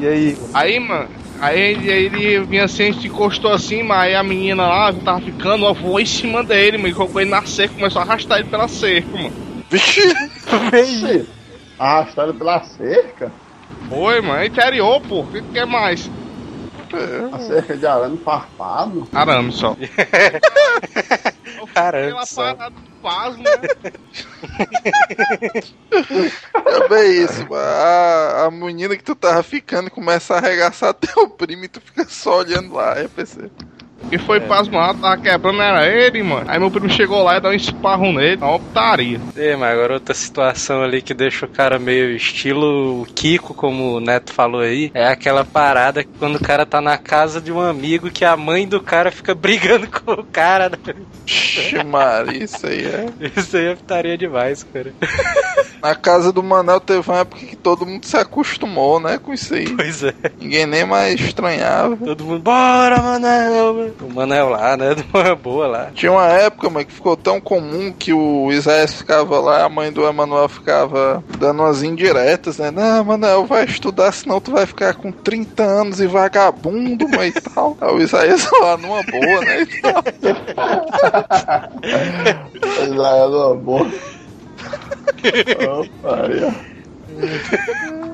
e aí?
Aí, mano, aí ele, aí ele vinha assim, se encostou assim, mas aí a menina lá que tava ficando, ó, voou em cima dele, mano, e colocou ele na cerca, começou a arrastar ele pela cerca, mano.
Vixe!
Arrastado pela cerca?
Foi, mano, interior, pô, o que que é mais?
A cerca de arame farpado?
Arame só.
Caramba,
Pela
só.
parada pasmo?
É bem isso. A, a menina que tu tava ficando começa a arregaçar teu primo e tu fica só olhando lá, é PC.
E foi pasmado, tava quebrando, era ele, mano. Aí meu primo chegou lá e deu um esparro nele, uma optaria.
É, mas agora outra situação ali que deixa o cara meio estilo Kiko, como o Neto falou aí, é aquela parada que quando o cara tá na casa de um amigo que a mãe do cara fica brigando com o cara. né?
Vixe, Maria, isso aí é.
Isso aí é putaria demais, cara.
Na casa do Manel teve uma época que todo mundo se acostumou, né, com isso aí.
Pois é.
Ninguém nem mais estranhava.
Todo mundo, bora, Manel! Mano." O Manel lá, né? Uma boa lá.
Tinha uma época, mas que ficou tão comum que o Isaías ficava lá, a mãe do Emanuel ficava dando umas indiretas, né? Não, Emanuel, vai estudar, senão tu vai ficar com 30 anos e vagabundo, mãe, e tal. Aí o Isaías lá numa boa, né? E tal.
Lá é uma boa. Opa, aí, ó.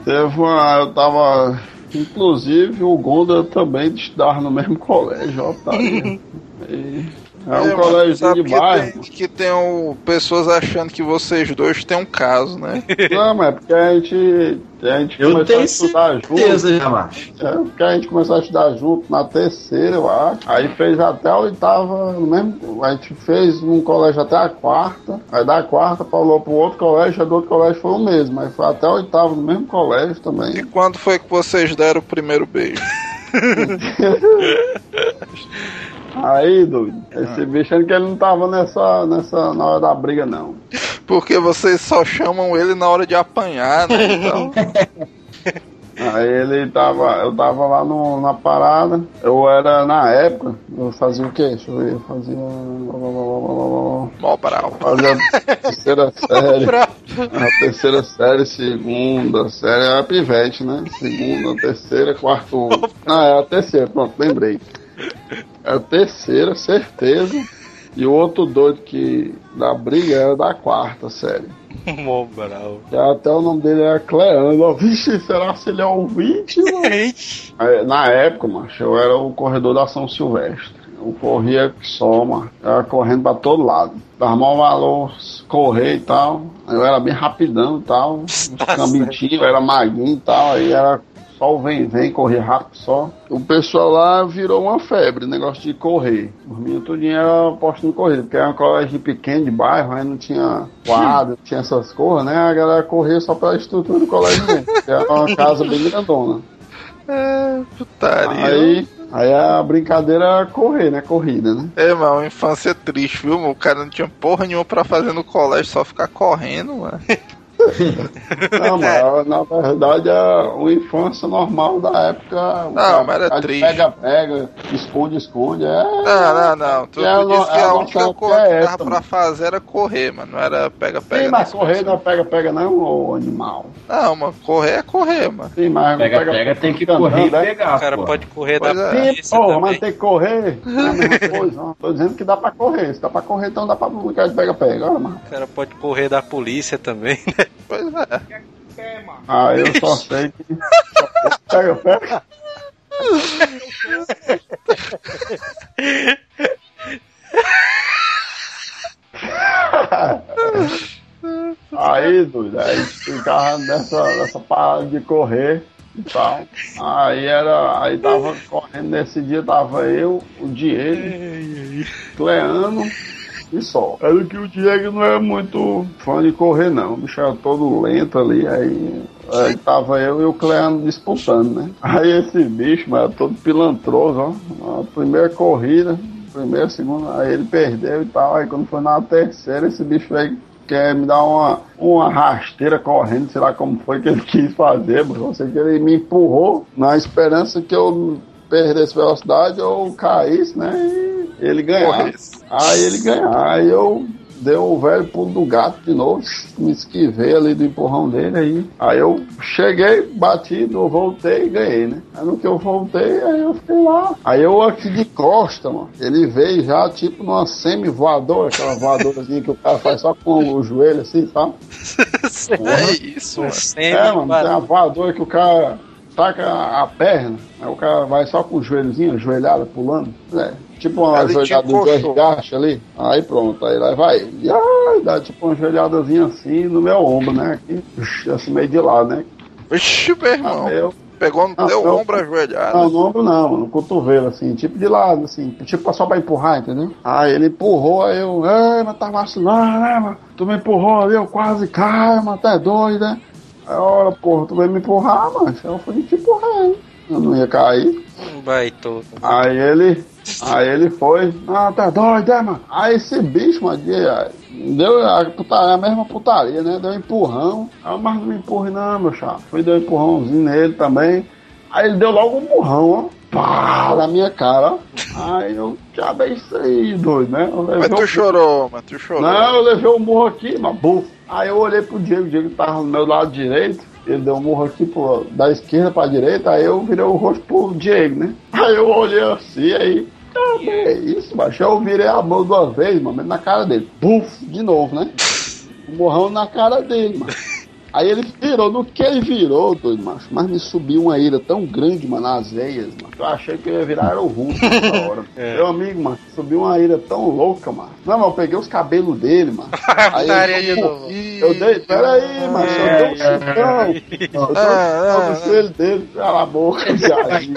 Teve uma. Eu tava. Inclusive o Gonda também estudava no mesmo colégio, ó, tá aí. E É um
É,
colégio de
que
bairro.
Tem, que tem um, pessoas achando que vocês dois têm um caso, né?
Não, mas é porque a gente, a gente
Eu
começou a estudar junto.
certeza, já, macho.
É, porque a gente começou a estudar junto na terceira, eu acho. Aí fez até a oitava, no mesmo. A gente fez um colégio até a quarta. Aí da quarta falou pro outro colégio, aí do outro colégio foi o mesmo. Aí foi até a oitava no mesmo colégio
E
também.
quando foi que vocês deram o primeiro beijo?
Aí, doido, esse bicho aí que ele não tava nessa, nessa, na hora da briga, não.
Porque vocês só chamam ele na hora de apanhar, né? Então,
Aí ele tava, eu tava lá no, na parada, eu era, na época, eu fazia o quê? Deixa eu ver, eu fazia...
mó brau.
Fazia a terceira série. A terceira série, segunda série, era pivete, né? Segunda, terceira, quarto. Não, é a terceira, pronto, lembrei. É a terceira, certeza. E o outro doido que da briga era da quarta série.
Mó bravo.
Que até o nome dele era Cleandro. Vixe, será que ele é ouvinte, mano? Na época, macho, eu era o corredor da São Silvestre. Eu corria que só, mano. Eu era correndo pra todo lado. Dava maior valor correr e tal. Eu era bem rapidão e tal. Uns
Tá
eu era magrinho e tal. Aí era o vem, vem, correr rápido só. O pessoal lá virou uma febre, negócio de correr. Os meninos tudinho era posto de corrida, porque era um colégio pequeno de bairro, aí não tinha quadro, não tinha essas coisas, né? A galera corria só pela estrutura do colégio mesmo. porque Era uma casa bem grandona.
É, putaria.
Aí, aí a brincadeira era correr, né? Corrida, né?
É, mano, uma infância triste, viu? mano? O cara não tinha porra nenhuma pra fazer no colégio, só ficar correndo, mano.
Não, mas na verdade é uma infância normal da época.
Não, mas era
A
triste.
Pega, pega, esconde, esconde. É,
Não, não, não. Tu,
É,
tu disse que
é,
a
a
única coisa que
é
dava
essa,
pra fazer era correr, mano. Não era pega-pega.
Sim, mas correr não é pega, pega, não, ô animal.
Não, mano, correr é correr, mano.
Sim, mas
Pega, pega, tem que correr e
né?
pegar,
O cara
pô.
pode correr
Pois
da
é.
Sim,
polícia
porra,
também.
mas tem que correr. É a mesma coisa. Não. Tô dizendo que dá pra correr. Se dá pra correr, então dá pra brincar de pega, pega. Olha, mano.
O cara pode correr da polícia também, né?
Pois é.
Ah, eu só sei que. Pega, pega. Aí, doido, aí ficava nessa, nessa parada de correr e tal. Aí era. Aí tava correndo nesse dia, tava eu, o Diego, Cleano e só. Era que o Diego não é muito fã de correr não. O bicho era todo lento ali, aí. Aí tava eu e o Cleano disputando, né? Aí esse bicho, mas todo pilantroso, ó. A primeira corrida, primeira, segunda, aí ele perdeu e tal. Aí quando foi na terceira, esse bicho veio quer me dar uma, uma rasteira correndo, sei lá como foi que ele quis fazer, mas eu sei que ele me empurrou na esperança que eu perdesse velocidade ou caísse, né? E ele ganhar. Aí ele ganhar. Aí eu deu o velho pulo do gato de novo, me esquivei ali do empurrão dele aí. Aí eu cheguei, bati, eu voltei e ganhei, né? Aí no que eu voltei, aí eu fiquei lá. Aí eu aqui de costa, mano. Ele veio já tipo numa semi-voadora, aquela voadorazinha que o cara faz só com o joelho assim, tá?
É isso, mano.
É, mano, tem uma voadora que o cara taca a perna, aí o cara vai só com o joelhozinho, ajoelhada, pulando. É, tipo uma
Ele te
ajoelhada do Gacha ali. Aí pronto, aí lá vai. E ai, dá tipo uma ajoelhadazinha assim no meu ombro, né? Aqui, assim meio de lado, né?
Vixe, meu irmão.
Aí eu,
Pegou no
Ah,
teu
não.
ombro ajoelhado.
não, no ombro não, no cotovelo, assim, tipo de lado, assim, tipo só pra empurrar, entendeu? Aí ele empurrou, aí eu, ei, mas tá vacilando, né, mano? Tu me empurrou ali, eu quase caio, mas tá doido, né? Olha, porra, tu veio me empurrar, mano. Eu fui te empurrar, hein? Eu não ia cair.
Baitoto.
Aí ele. Aí ele foi. Ah, tá doido, é, mano? Aí esse bicho, mano, de- ah, deu a, putaria, a mesma putaria, né? Deu um empurrão. Eu, mas não me empurre não, meu chapa. Fui dar um empurrãozinho nele também. Aí ele deu logo um empurrão, ó. Pá, na minha cara, ó. Aí eu, já é isso aí, doido, né?
Mas tu
o-
chorou, mas tu chorou.
não, eu levei o murro aqui, mas buf. Aí eu olhei pro Diego, o Diego tava no meu lado direito. Ele deu um murro aqui pro, da esquerda pra direita, aí eu virei o rosto pro Diego, né? Aí eu olhei assim, aí. Ah, é isso, macho. Eu virei a mão duas vezes, mano, na cara dele. Buf, de novo, né? Um morrão na cara dele, mano. Aí ele virou, no que ele virou, doido, macho, mas me subiu uma ira tão grande, mano, nas veias, mano. que Eu achei que eu ia virar o Hulk nessa hora. Meu amigo, mano, subiu uma ira tão louca, mano. Não, mas eu peguei os cabelos dele, mano. Aí eu,
de novo.
eu dei, peraí, mano, eu dei um chutão. Eu dei um chutão no joelho dele, cala a boca, viadinho.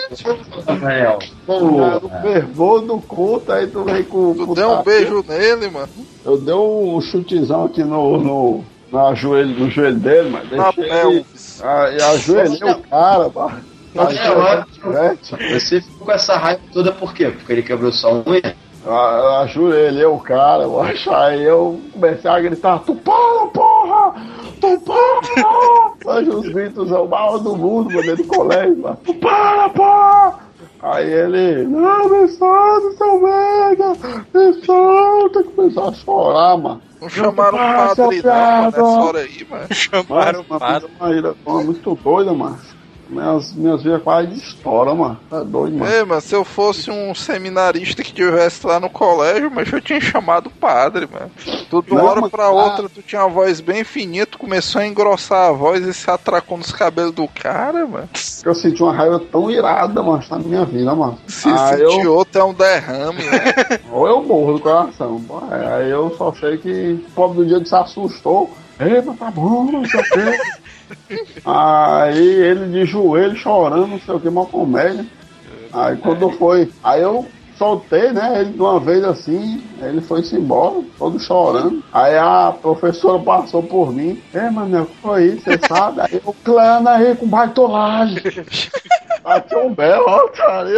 O fervor do culto, aí tu vem com
Tu deu um beijo nele, mano.
Eu dei um chutezão aqui no, no, na joelho, no joelho dele, mas deixei. Ah, e ajoelhei o cara, mano. Ajoelhei,
Você ficou com essa raiva toda por quê? Porque ele quebrou sua unha?
a- ajoelhei o cara, eu. Aí eu comecei a gritar, tu para, porra! Tu para! Mas os gritos é o maior do mundo, mano, dentro do colégio, mano. Tu para, porra! Aí ele, não, me solta, seu merda! Me solta! Começou a chorar, mano.
Não chamaram o padre não nessa hora aí, mano.
Chamaram o padre.
mas, mas, mas, muito doida, mano. Minhas, minhas veias quase estouram, mano. Tá doido, mano.
Ei, mas se eu fosse um seminarista que tivesse lá no colégio, mas eu tinha chamado o padre, mano. Tu de uma hora
mas-
pra outra, tu tinha uma voz bem fininha, tu começou a engrossar a voz e se atracou nos cabelos do cara, mano.
Eu senti uma raiva tão irada, mano, na minha vida, mano.
Se
Aí
sentir
eu,
outro é um derrame, né?
ou eu morro do coração. Aí eu só sei que o pobre do dia se assustou. Ei, mas tá bom, não sei o quê. Aí ele de joelho chorando, não sei o que, uma comédia. Aí quando foi. Aí eu soltei, né? Ele de uma vez assim, ele foi-se embora, todo chorando. Aí a professora passou por mim. É, mano, o que foi isso? Você sabe? Aí eu clano aí com baitolagem. Bati um belo, ó, cara.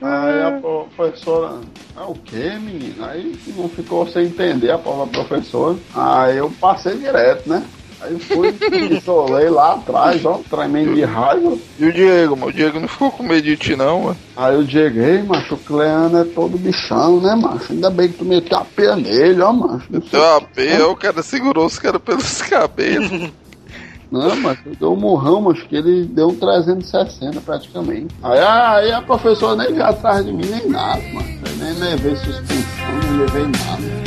Aí a professora, ah, o que, menino? Aí não ficou sem entender a palavra professora. Aí eu passei direto, né? Aí fui, me isolei lá atrás, ó, tremendo de raiva.
E o Diego, mano? O Diego não ficou com medo de ti, não, mano.
Aí eu digo, ei, macho, o Cleano é todo bichão, né, macho? Ainda bem que tu meteu a pé nele, ó, macho.
Deu a pé, o cara segurou os caras pelos cabelos.
Não, mas eu dei um murrão, mas que ele deu um 360 praticamente. Aí, aí a professora nem veio atrás de mim, nem nada, mano. Eu nem levei suspensão, nem levei nada.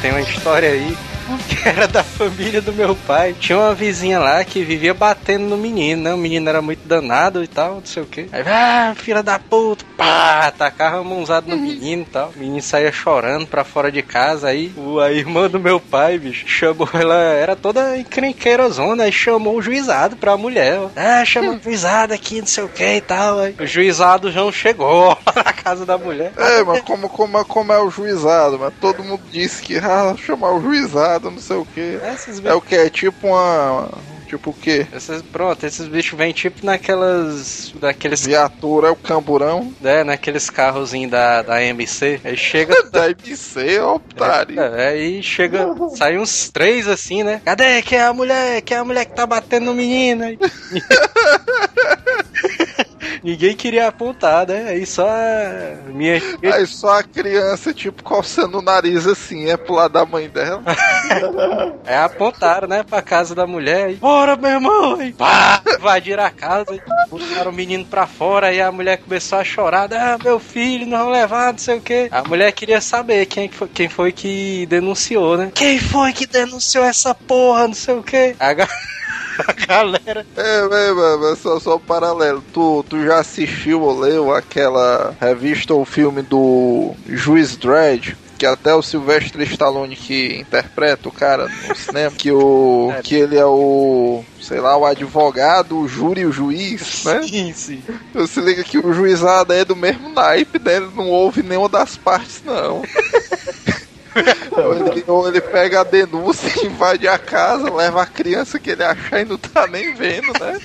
Tem uma história aí que era da família do meu pai. Tinha uma vizinha lá que vivia batendo no menino, né? O menino era muito danado e tal, não sei o que. Aí, ah, filha da puta, pá, tacava a mãozada no menino e tal. O menino saía chorando pra fora de casa. Aí o, a irmã do meu pai, bicho, chamou ela, era toda encrenqueira zona, aí chamou o juizado pra mulher. ó. Ah, chama o juizado aqui, não sei o que e tal. Aí, o juizado já chegou na casa da mulher.
É, mas como, como, como é o juizado, mas todo mundo disse que ah, chamar o juizado, não sei o que. É o que? É tipo uma. Tipo o quê?
Esses, pronto, esses bichos vêm tipo naquelas. Daqueles.
Viatura é o camburão.
É, naqueles carrozinhos da, da MC. Aí chega.
Da MC, ó, otário.
É, aí chega, sai uns três assim, né? Cadê? Que é a mulher? Que é a mulher que tá batendo no menino? Ninguém queria apontar, né? Aí só a minha
Aí só a criança, tipo, coçando o nariz assim, é pro lado da mãe dela.
é, apontaram, né, pra casa da mulher. Aí, Bora, meu irmão! Pá, invadiram a casa, e botaram o menino pra fora. Aí a mulher começou a chorar: Ah, meu filho, não vão levar, não sei o quê. A mulher queria saber quem, que foi, quem foi que denunciou, né? Quem foi que denunciou essa porra, não sei o quê. A, ga- a galera.
É, é, mano, só, só um paralelo. Tu, tu já assistiu ou leu aquela revista ou filme do Juiz Dredd? Que até o Sylvester Stallone que interpreta o cara no cinema, que o. que ele é o. sei lá, o advogado, o júri o juiz, né?
Sim, sim.
Você liga que o juizado é do mesmo naipe, né? Ele não ouve nenhuma das partes, não. ou, ele, ou ele pega a denúncia, invade a casa, leva a criança que ele achar e não tá nem vendo, né?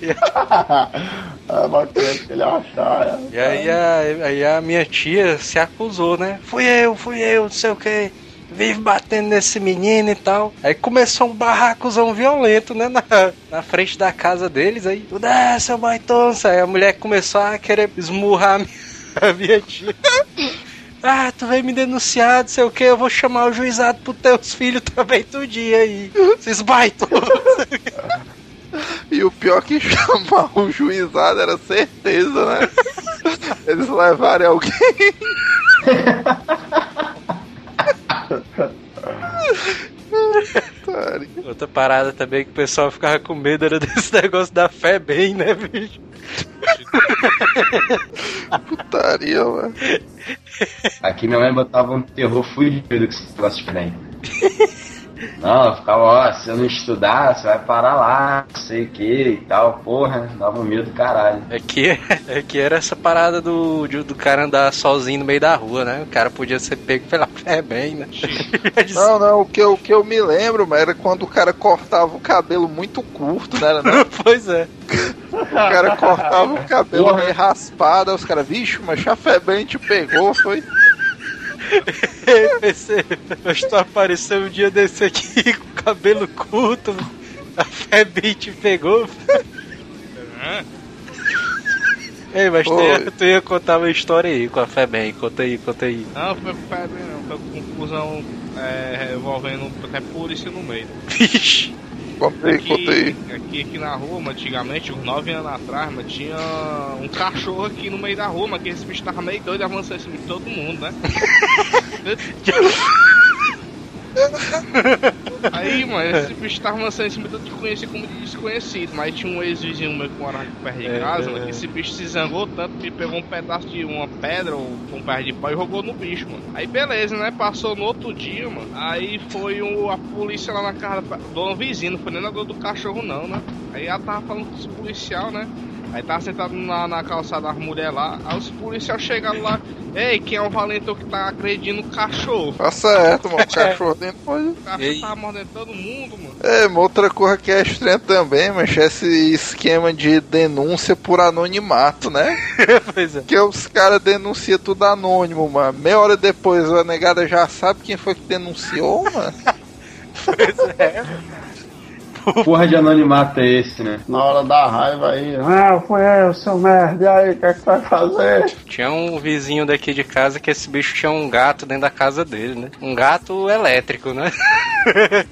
bacana que ele achar. é.
E aí a, aí a minha tia se acusou, né? Fui eu, fui eu, não sei o que. Vive batendo nesse menino e tal. Aí começou um barracozão violento, né? Na, na frente da casa deles. Aí, tudo é, seu baitonça. Aí a mulher começou a querer esmurrar a minha, a minha tia. Ah, tu veio me denunciar, não sei o que, eu vou chamar o juizado pros teus filhos também todo dia aí. Esses baitões.
E o pior que chamar o juizado era certeza, né? Eles levarem alguém.
Outra parada também que o pessoal ficava com medo era desse negócio da fé bem, né, bicho?
Putaria, mano.
Aqui minha mãe botava um terror fudido com esse negócio de trem. Não, eu ficava, ó, se eu não estudar, você vai parar lá, não sei o que e tal, porra, dava um medo do caralho.
É que, é que era essa parada do, do cara andar sozinho no meio da rua, né? O cara podia ser pego pela fé bem, né?
Não, não, o que, eu, o que eu me lembro, mano, era quando o cara cortava o cabelo muito curto, né? Não?
pois é.
O cara cortava o cabelo meio raspado, aí os caras, vixe, mas chafé bem te pegou, foi.
PC, mas tu apareceu um dia desse aqui com cabelo curto, a bem te pegou. Ei, mas tu ia, tu ia contar uma história aí com a fé bem, conta aí, conta aí.
Não, foi febre não, foi confusão é, envolvendo até polícia no meio.
Vixe.
Contei, contei.
Aqui, aqui, na rua, antigamente, uns 9 anos atrás, mas tinha um cachorro aqui no meio da rua, que esse bicho tava meio doido, avançando em cima de todo mundo, né? Aí, mano, esse bicho tava avançando em cima de conhecido como de desconhecido, mas tinha um ex-vizinho meu que morava perto de
É,
casa,
é.
mano, que esse bicho se zangou tanto que pegou um pedaço de uma pedra ou um pedaço de pau e jogou no bicho, mano. Aí beleza, né? Passou no outro dia, mano. Aí foi o, a polícia lá na casa da dona vizinha, não foi nem na dor do cachorro não, né? Aí ela tava falando com os policial, né? Aí tava sentado na, na calçada das mulheres lá, aí os policiais chegaram lá, ei, quem é o valentão que tá agredindo o cachorro?
Tá certo, mano. O cachorro dentro pode.
O cachorro
Ei.
tava mordendo todo mundo, mano.
É, mas outra coisa que é estranha também, mas é esse esquema de denúncia por anonimato, né?
pois é.
Que os caras denunciam tudo anônimo, mano. Meia hora depois a negada já sabe quem foi que denunciou, mano.
Porra de anonimato é esse, né?
Na hora da raiva aí, ah, foi eu, seu merda, e aí, o que é que tu vai fazer?
Tinha um vizinho daqui de casa que esse bicho tinha um gato dentro da casa dele, né? Um gato elétrico, né?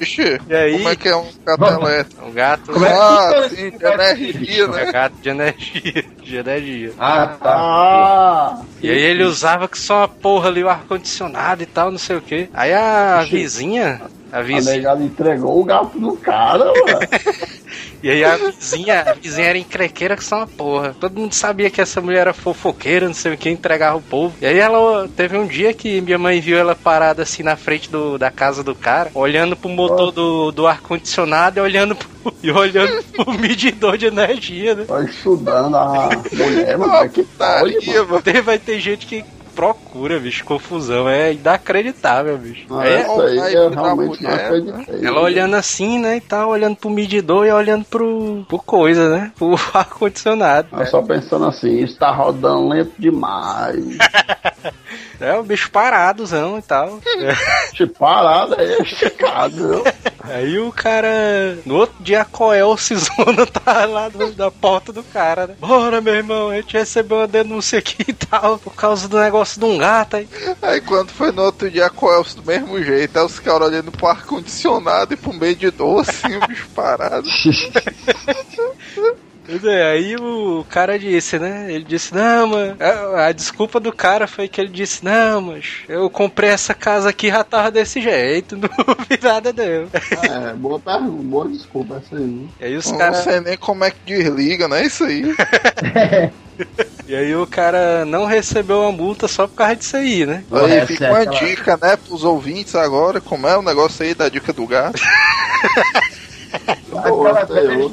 Vixe,
E aí?
como é que é um gato elétrico?
Um gato.
Como é que
Ah, sim, de energia,
É
né?
gato de energia. De energia.
Ah, tá.
Ah,
E aí ele usava que só uma porra ali o ar-condicionado e tal, não sei o que. Aí a vizinha. A
a negada entregou o gato no cara, mano.
E aí a vizinha, a vizinha era encrequeira que só uma porra. Todo mundo sabia que essa mulher era fofoqueira, não sei o que, entregava o povo. E aí ela teve um dia que minha mãe viu ela parada assim na frente do, da casa do cara, olhando pro motor do, do ar-condicionado e olhando pro, e olhando pro medidor de energia, né?
Tô estudando a mulher, mano, que
Putaria,
mano?
Vai ter gente que procura, bicho, confusão. É inacreditável, bicho.
Ah,
É,
isso aí
aí
eu realmente não
mulher,
acreditei.
ela olhando assim, né, e tal, olhando pro medidor e olhando pro, pro coisa, né, pro ar-condicionado.
Eu só pensando assim, isso tá rodando lento demais.
É, o bicho paradozão e tal.
Tipo, parada aí, esticado?
Aí o cara, no outro dia, a Coel Cisona tá lá do- da porta do cara, né? Bora, meu irmão, a gente recebeu uma denúncia aqui e tal, por causa do negócio de um gato aí.
Aí quando foi no outro dia com o Elcio do mesmo jeito, aí os caras olhando pro ar-condicionado e pro meio de doce, o bicho parado.
Pois é, aí o cara disse, né? Ele disse, não, mano. A, a desculpa do cara foi que ele disse, não, mas eu comprei essa casa aqui já tava desse jeito, não vi nada não.
É, boa pergunta, boa desculpa essa aí.
E aí os
Não
caras.
sei nem como é que desliga, não é isso aí?
E aí o cara não recebeu a multa só por causa disso aí, né?
Aí
essa
fica
é
uma dica, né, pros ouvintes agora, como é o negócio aí da dica do gato.
Aquela velha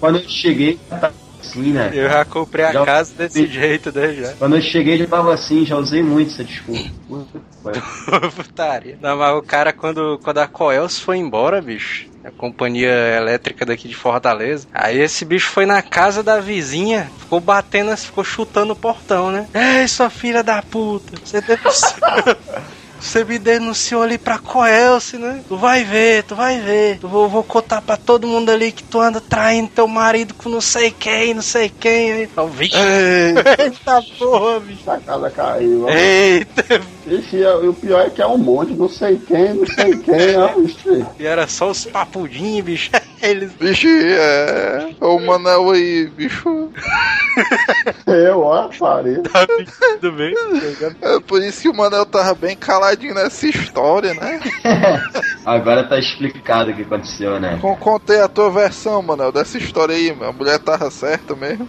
Quando eu cheguei, já tava assim, né?
Eu já comprei a
Já-
casa desse jeito, né? Já.
Quando eu cheguei, já tava assim, já usei muito essa desculpa.
Putaria. Não, mas o cara, quando, quando a Coels foi embora, bicho, a companhia elétrica daqui de Fortaleza, aí esse bicho foi na casa da vizinha, ficou batendo, ficou chutando o portão, né? Ei, sua filha da puta, você denunciou. Você me denunciou ali pra Coelce, né? Tu vai ver, tu vai ver. Eu vou, vou contar pra todo mundo ali que tu anda traindo teu marido com não sei quem, não sei quem. Aí, eu, vixe, eita porra, bicho.
A casa caiu. ó.
Eita,
Ixi, e o pior é que é um monte, não sei quem, não sei quem, ó, bicho.
E era só os papudinhos, bicho. Eles.
Bicho, é. O Manel aí, bicho.
Eu, ó, faria.
Tá tudo bem?
É por isso que o Manel tava bem nessa história, né?
Agora tá explicado o que aconteceu, né?
Contei a tua versão, Manel, dessa história aí, a mulher tava certa mesmo.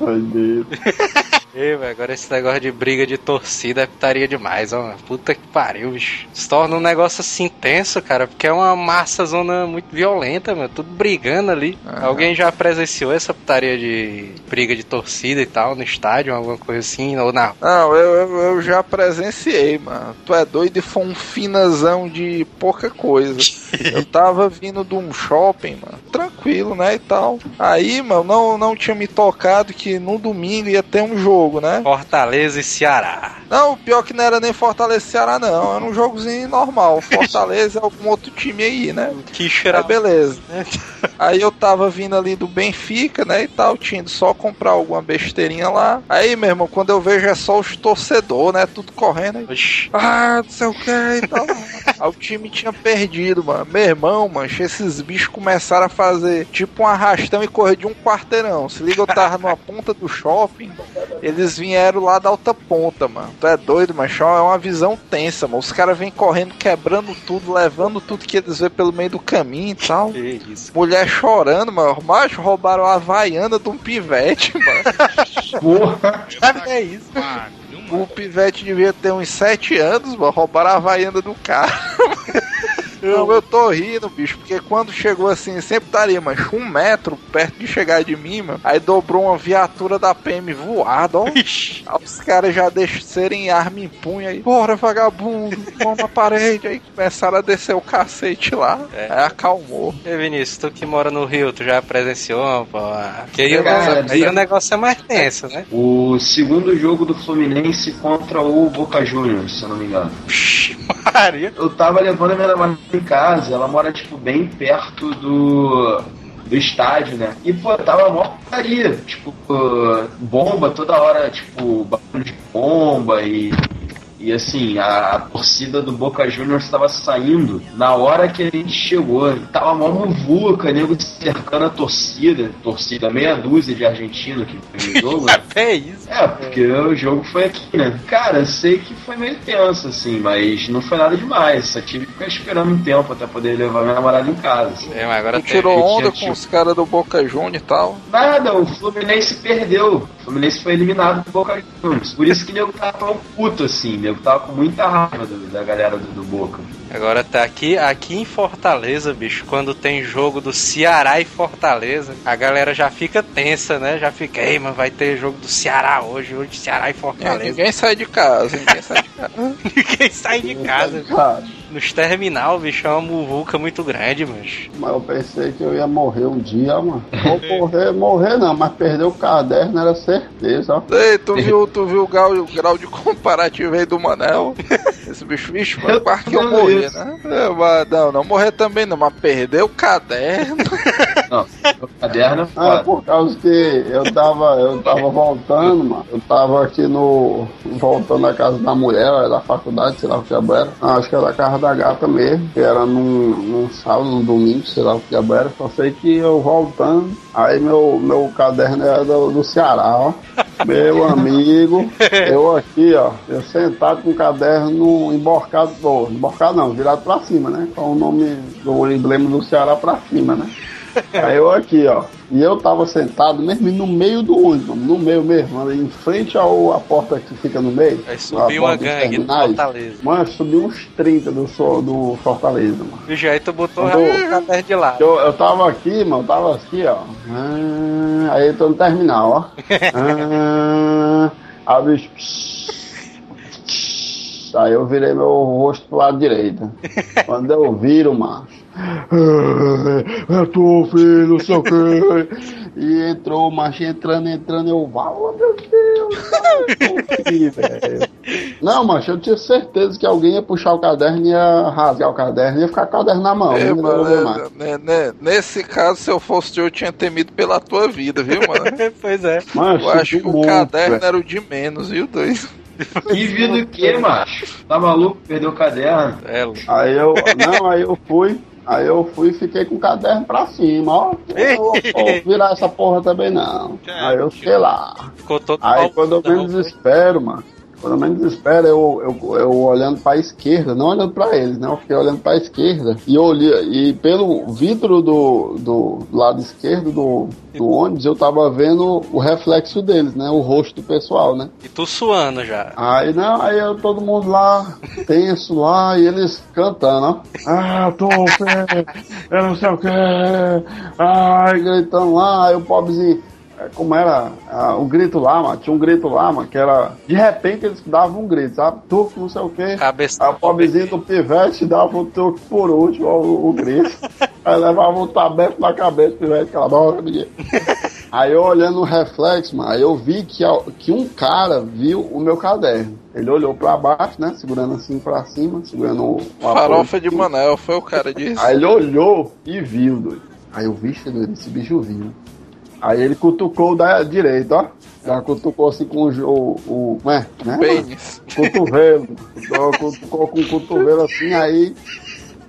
Ai, Deus.
Ei, velho, agora esse negócio de briga de torcida é putaria demais, ó. Puta que pariu, bicho. Se torna um negócio assim tenso, cara, porque é uma massa zona muito violenta, mano. Tudo brigando ali. Alguém já presenciou essa putaria de briga de torcida e tal, no estádio, alguma coisa assim, ou na.
Não, eu, eu, eu já presenciei, mano. Tu é doido e foi um finazão de pouca coisa. Eu tava vindo de um shopping, mano, tranquilo, né, e tal. Aí, mano, não, não tinha me tocado que no domingo ia ter um jogo, né?
Fortaleza e Ceará.
Não, o pior que não era nem Fortaleza e Ceará, não. Era um jogozinho normal. Fortaleza é algum outro time aí, né?
Que
Aí,
cheira.
beleza. Aí eu tava vindo ali do Benfica, né, e tal, tinha só comprar alguma besteirinha lá. Aí, meu irmão, quando eu vejo é só os torcedores, né, tudo correndo. Aí,
Oxi.
ah, não sei o que e tal. Aí o time tinha perdido, mano. Meu irmão, mancha, esses bichos começaram a fazer tipo um arrastão e correr de um quarteirão. Se liga, eu tava numa ponta do shopping, eles vieram lá da outra ponta, mano. Tu é doido, mancha? É uma visão tensa, mano. Os caras vêm correndo, quebrando tudo, levando tudo que eles vê pelo meio do caminho e tal.
Que isso.
Mulher chorando, mano. Macho, roubaram a Havaiana de um pivete, mano.
Porra!
É isso.
Mano.
O pivete devia ter uns 7 anos, mano. Roubaram a Havaiana do cara. Não, eu tô rindo, bicho, porque quando chegou assim, sempre estaria, mas um metro perto de chegar de mim, mano. Aí dobrou uma viatura da PM voada, ó. Aí os caras já descerem arma em punho aí. Bora, vagabundo, mão na parede. Aí começaram a descer o cacete lá.
É.
Aí acalmou.
Ei, Vinícius, tu que mora no Rio, tu já presenciou, pô? Porque aí, o
Cara,
negócio- aí o negócio é mais tenso, né?
O segundo jogo do Fluminense contra o Boca Juniors, se eu não me engano.
Vixe, Maria.
Eu tava levando a minha namorada em casa, ela mora, tipo, bem perto do, do estádio, né? E, pô, tava mó putaria, tipo, bomba toda hora, tipo, barulho de bomba e... E assim, a, a torcida do Boca Juniors estava saindo na hora que a gente chegou. Tava mó muvuca, nego cercando a torcida. Torcida, meia dúzia de argentino que foi no jogo. né?
Até isso.
É, porque o jogo foi aqui, né? Cara, eu sei que foi meio tenso, assim, mas não foi nada demais. Só tive que ficar esperando um tempo até poder levar minha namorada em casa.
É, mas agora
tirou onda
tinha,
com os caras do Boca Juniors e tal.
Nada, o Fluminense perdeu. O Fluminense foi eliminado do Boca Juniors. Por isso que o nego tava tão puto, assim. O nego tava com muita raiva do- da galera do, do Boca.
Agora tá aqui, aqui em Fortaleza, bicho, quando tem jogo do Ceará e Fortaleza, a galera já fica tensa, né? Já fica, ei, mas vai ter jogo do Ceará hoje, hoje Ceará e
É,
Fortaleza.
ninguém sai de casa, ninguém sai de casa.
Ninguém sai de casa. Nos terminal, bicho, é uma muvuca muito grande, mas.
mas eu pensei que eu ia morrer um dia, mano. Ou morrer, morrer não, mas perder o caderno era certeza, ó.
Ei, tu viu, tu viu o grau, o grau de comparativo aí do Manel? Esse bicho, bicho, mano,
Eu
quase que eu morri,
isso.
né? É, mas não, não morrer também não, mas perder o caderno.
Não, o caderno é
Ah, por causa que eu tava, eu tava voltando, mano. Eu tava aqui no. voltando da casa da mulher, da faculdade, sei lá o que era. Ah, acho que era da casa da gata mesmo, que era num, num sábado, num domingo, sei lá o que era. Só sei que eu voltando, aí meu, meu caderno era do, do Ceará, ó. Meu amigo, eu aqui, ó, eu sentado com o caderno emborcado, pô, emborcado não, virado pra cima, né? Com o nome do emblema do Ceará pra cima, né? Aí eu aqui, ó. E eu tava sentado mesmo no meio do ônibus, no meio mesmo, ali em frente ao, a porta que fica no meio.
Aí
a
subiu uma
dos
gangue do. Fortaleza.
Mano, subiu uns 30 do, do Fortaleza, mano.
Bicho, aí tu botou
Eu tô-
o caderno de lado.
Eu, eu tava aqui, mano, eu tava aqui, ó. Ah, aí eu tô no terminal, ó. Ah, aí o bicho. Aí eu virei meu rosto pro lado direito. Quando eu viro, mano. É tu, filho, não sei o quê. E entrou, macho, entrando, entrando, eu, oh, meu Deus, velho. Não, macho, eu tinha certeza que alguém ia puxar o caderno e ia rasgar o caderno e ia ficar com o caderno na mão.
É,
ia
mano,
devolver
é, né, né, nesse caso, se eu fosse eu, eu tinha temido pela tua vida, viu, mano?
pois é.
Mano,
Eu acho que o
muito,
caderno
velho.
era o de menos, viu, dois?
Que vida o que, macho? Tá maluco? Perdeu o caderno?
É,
Aí eu, não, aí eu fui, aí eu fui e fiquei com o caderno pra cima, ó. Eu não vou virar essa porra também não. Aí eu sei lá.
ficou todo
Aí quando eu menos espero, mano. Eu menos espero, eu, eu, eu olhando pra esquerda, não olhando pra eles, né? Eu fiquei olhando pra esquerda. E eu olhei, e pelo vidro do, do lado esquerdo do, do ônibus, eu tava vendo o reflexo deles, né? O rosto do pessoal, né?
E tu suando já.
Aí não, aí eu, todo mundo lá, tenso lá, e eles cantando, ó. Ah, tô, eu não sei o que. Ai, gritando lá, aí o pobrezinho. É, Como era ah, o grito lá, mano? Tinha um grito lá, mano, que era. De repente eles davam um grito, sabe? Tu, não sei o que.
Cabeça.
Aí o pobrezinho do pivete dava o truque por último, o, o grito. Aí levava o tabefe na cabeça, o pivete, aquela bola, menino. Aí eu olhando o reflexo, mano, aí eu vi que, a- que um cara viu o meu caderno. Ele olhou pra baixo, né? Segurando assim pra cima, segurando o,
Farofa de Manel, foi o cara disso.
Aí ele olhou e viu, doido. Aí eu vi, doido, esse bicho viu. Aí ele cutucou da direita, ó. Já cutucou assim com o. o, o é, né?
Pênis.
Cotovelo. Cutucou, cutucou com o cotovelo assim, aí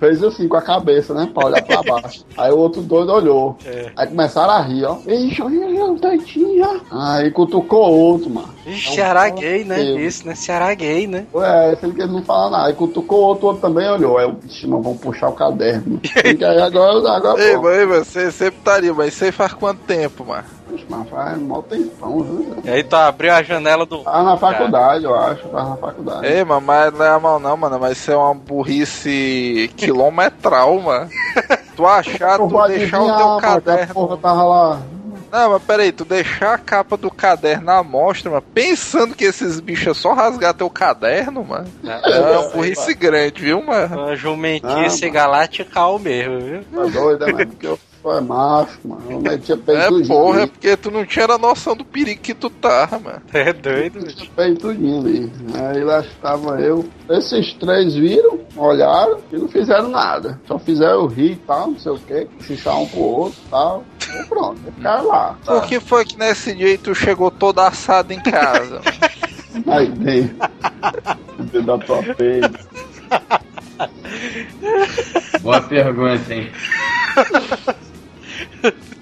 fez assim com a cabeça, né? Pra olhar pra baixo. Aí o outro doido olhou. Aí começaram a rir, ó. Ixi, olha, olha, doidinho, ó. Aí cutucou outro, mano.
Ixi, Ceará
Então,
gay, né?
Deus.
Isso, né? Ceará gay, né?
Ué, esse ele que não fala nada. Aí cutucou outro, outro também olhou. Aí eu, ixi, mas vamos puxar o caderno. E aí agora, agora
Ei,
pô.
mas você sempre estaria, mas isso aí faz quanto tempo, mano?
Mas faz mal tempão, viu?
E aí tu abriu a janela do.
Tava na faculdade, eu acho. Tava na faculdade.
Ei, mano, mas não é mal não, mano, mas isso é uma burrice quilometral, mano. Tu achar, tu deixar o teu
mano, que
caderno...
porra tava lá.
Não, mas peraí, tu deixar a capa do caderno à mostra, mano, pensando que esses bichos é só rasgar teu caderno, mano. É uma burrice grande, viu, mano?
Uma
Ah,
jumentice
mano.
galactical mesmo, viu?
Tá doido, né? Porque eu sou é macho, mano. Eu metia peito
É,
tudinho
porra, é porque tu não tinha a noção do perigo que tu tava, mano.
É doido, bicho.
Metia peito tudinho ali. Aí lá estava eu. Esses três viram, olharam e não fizeram nada. Só fizeram rir e tal, não sei o que, chuchar um pro outro e tal. E pronto, ficaram lá.
Por que foi que nesse dia tu chegou todo assado em casa?
Aí dentro. Dentro da tua peito.
Boa pergunta, hein?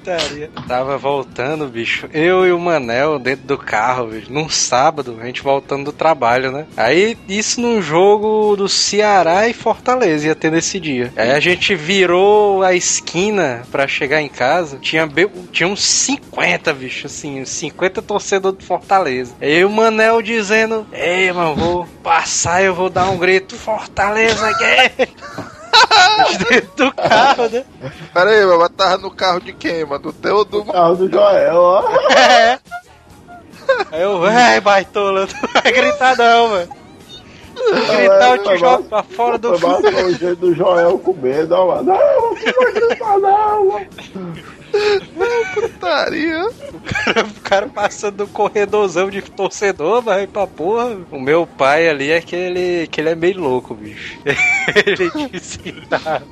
Putaria. Tava voltando, bicho. Eu e o Manel dentro do carro, bicho. Num sábado, a gente voltando do trabalho, né? Aí, isso num jogo do Ceará e Fortaleza ia ter nesse dia. Aí a gente virou a esquina pra chegar em casa. Tinha, be... tinha uns 50, bicho, assim, uns 50 torcedores do Fortaleza. Aí o Manel dizendo: Ei, mano, vou passar, eu vou dar um grito: Fortaleza, gay! dentro do carro, né?
Pera aí, mas tava no carro de quem, mano? Do teu ou do...
Carro do Joel, ó.
É. Aí eu, ai, baitola, não vai gritar não, mano. Gritar, eu te jogo pra fora do
Foi o jeito do Joel com medo, ó, mano. Não, não vai gritar não, mano.
Putaria.
O cara passando no corredorzão de torcedor, vai pra porra. O meu pai ali é que ele, que ele é meio louco, bicho. Ele disse que tá.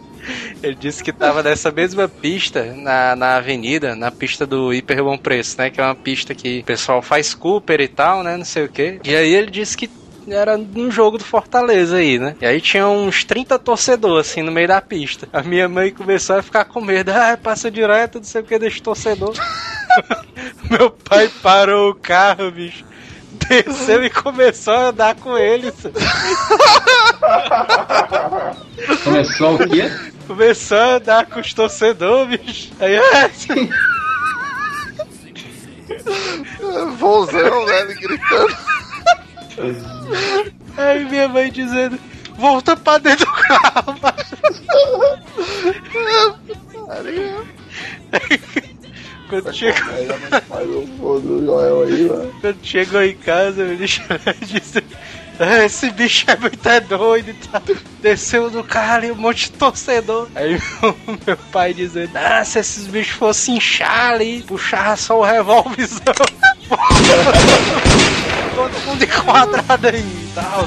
Ele disse que tava nessa mesma pista na, na avenida, na pista do Hiper Bom Preço, né? Que é uma pista que o pessoal faz Cooper e tal, né? Não sei o que. E aí ele disse que era num jogo do Fortaleza aí, né? E aí tinha uns 30 torcedores, assim, no meio da pista. A minha mãe começou a ficar com medo. Ah, passa direto, não sei o que, deixa torcedor. Meu pai parou o carro, bicho. Desceu e começou a andar com eles.
Começou o quê?
Começou a andar com os torcedores, bicho. Aí, ah,
Vozão, né? Ele gritando.
Aí minha mãe dizendo: Volta pra dentro do carro, macho." Quando chegou, quando chegou em casa, ele disse: "Ah, Esse bicho é muito é doido e tal. Desceu do carro ali um monte de torcedor. Aí meu, meu pai dizendo: Ah, se esses bichos fossem inchar ali, puxava só o revólverzão. Todo mundo enquadrado aí e tal.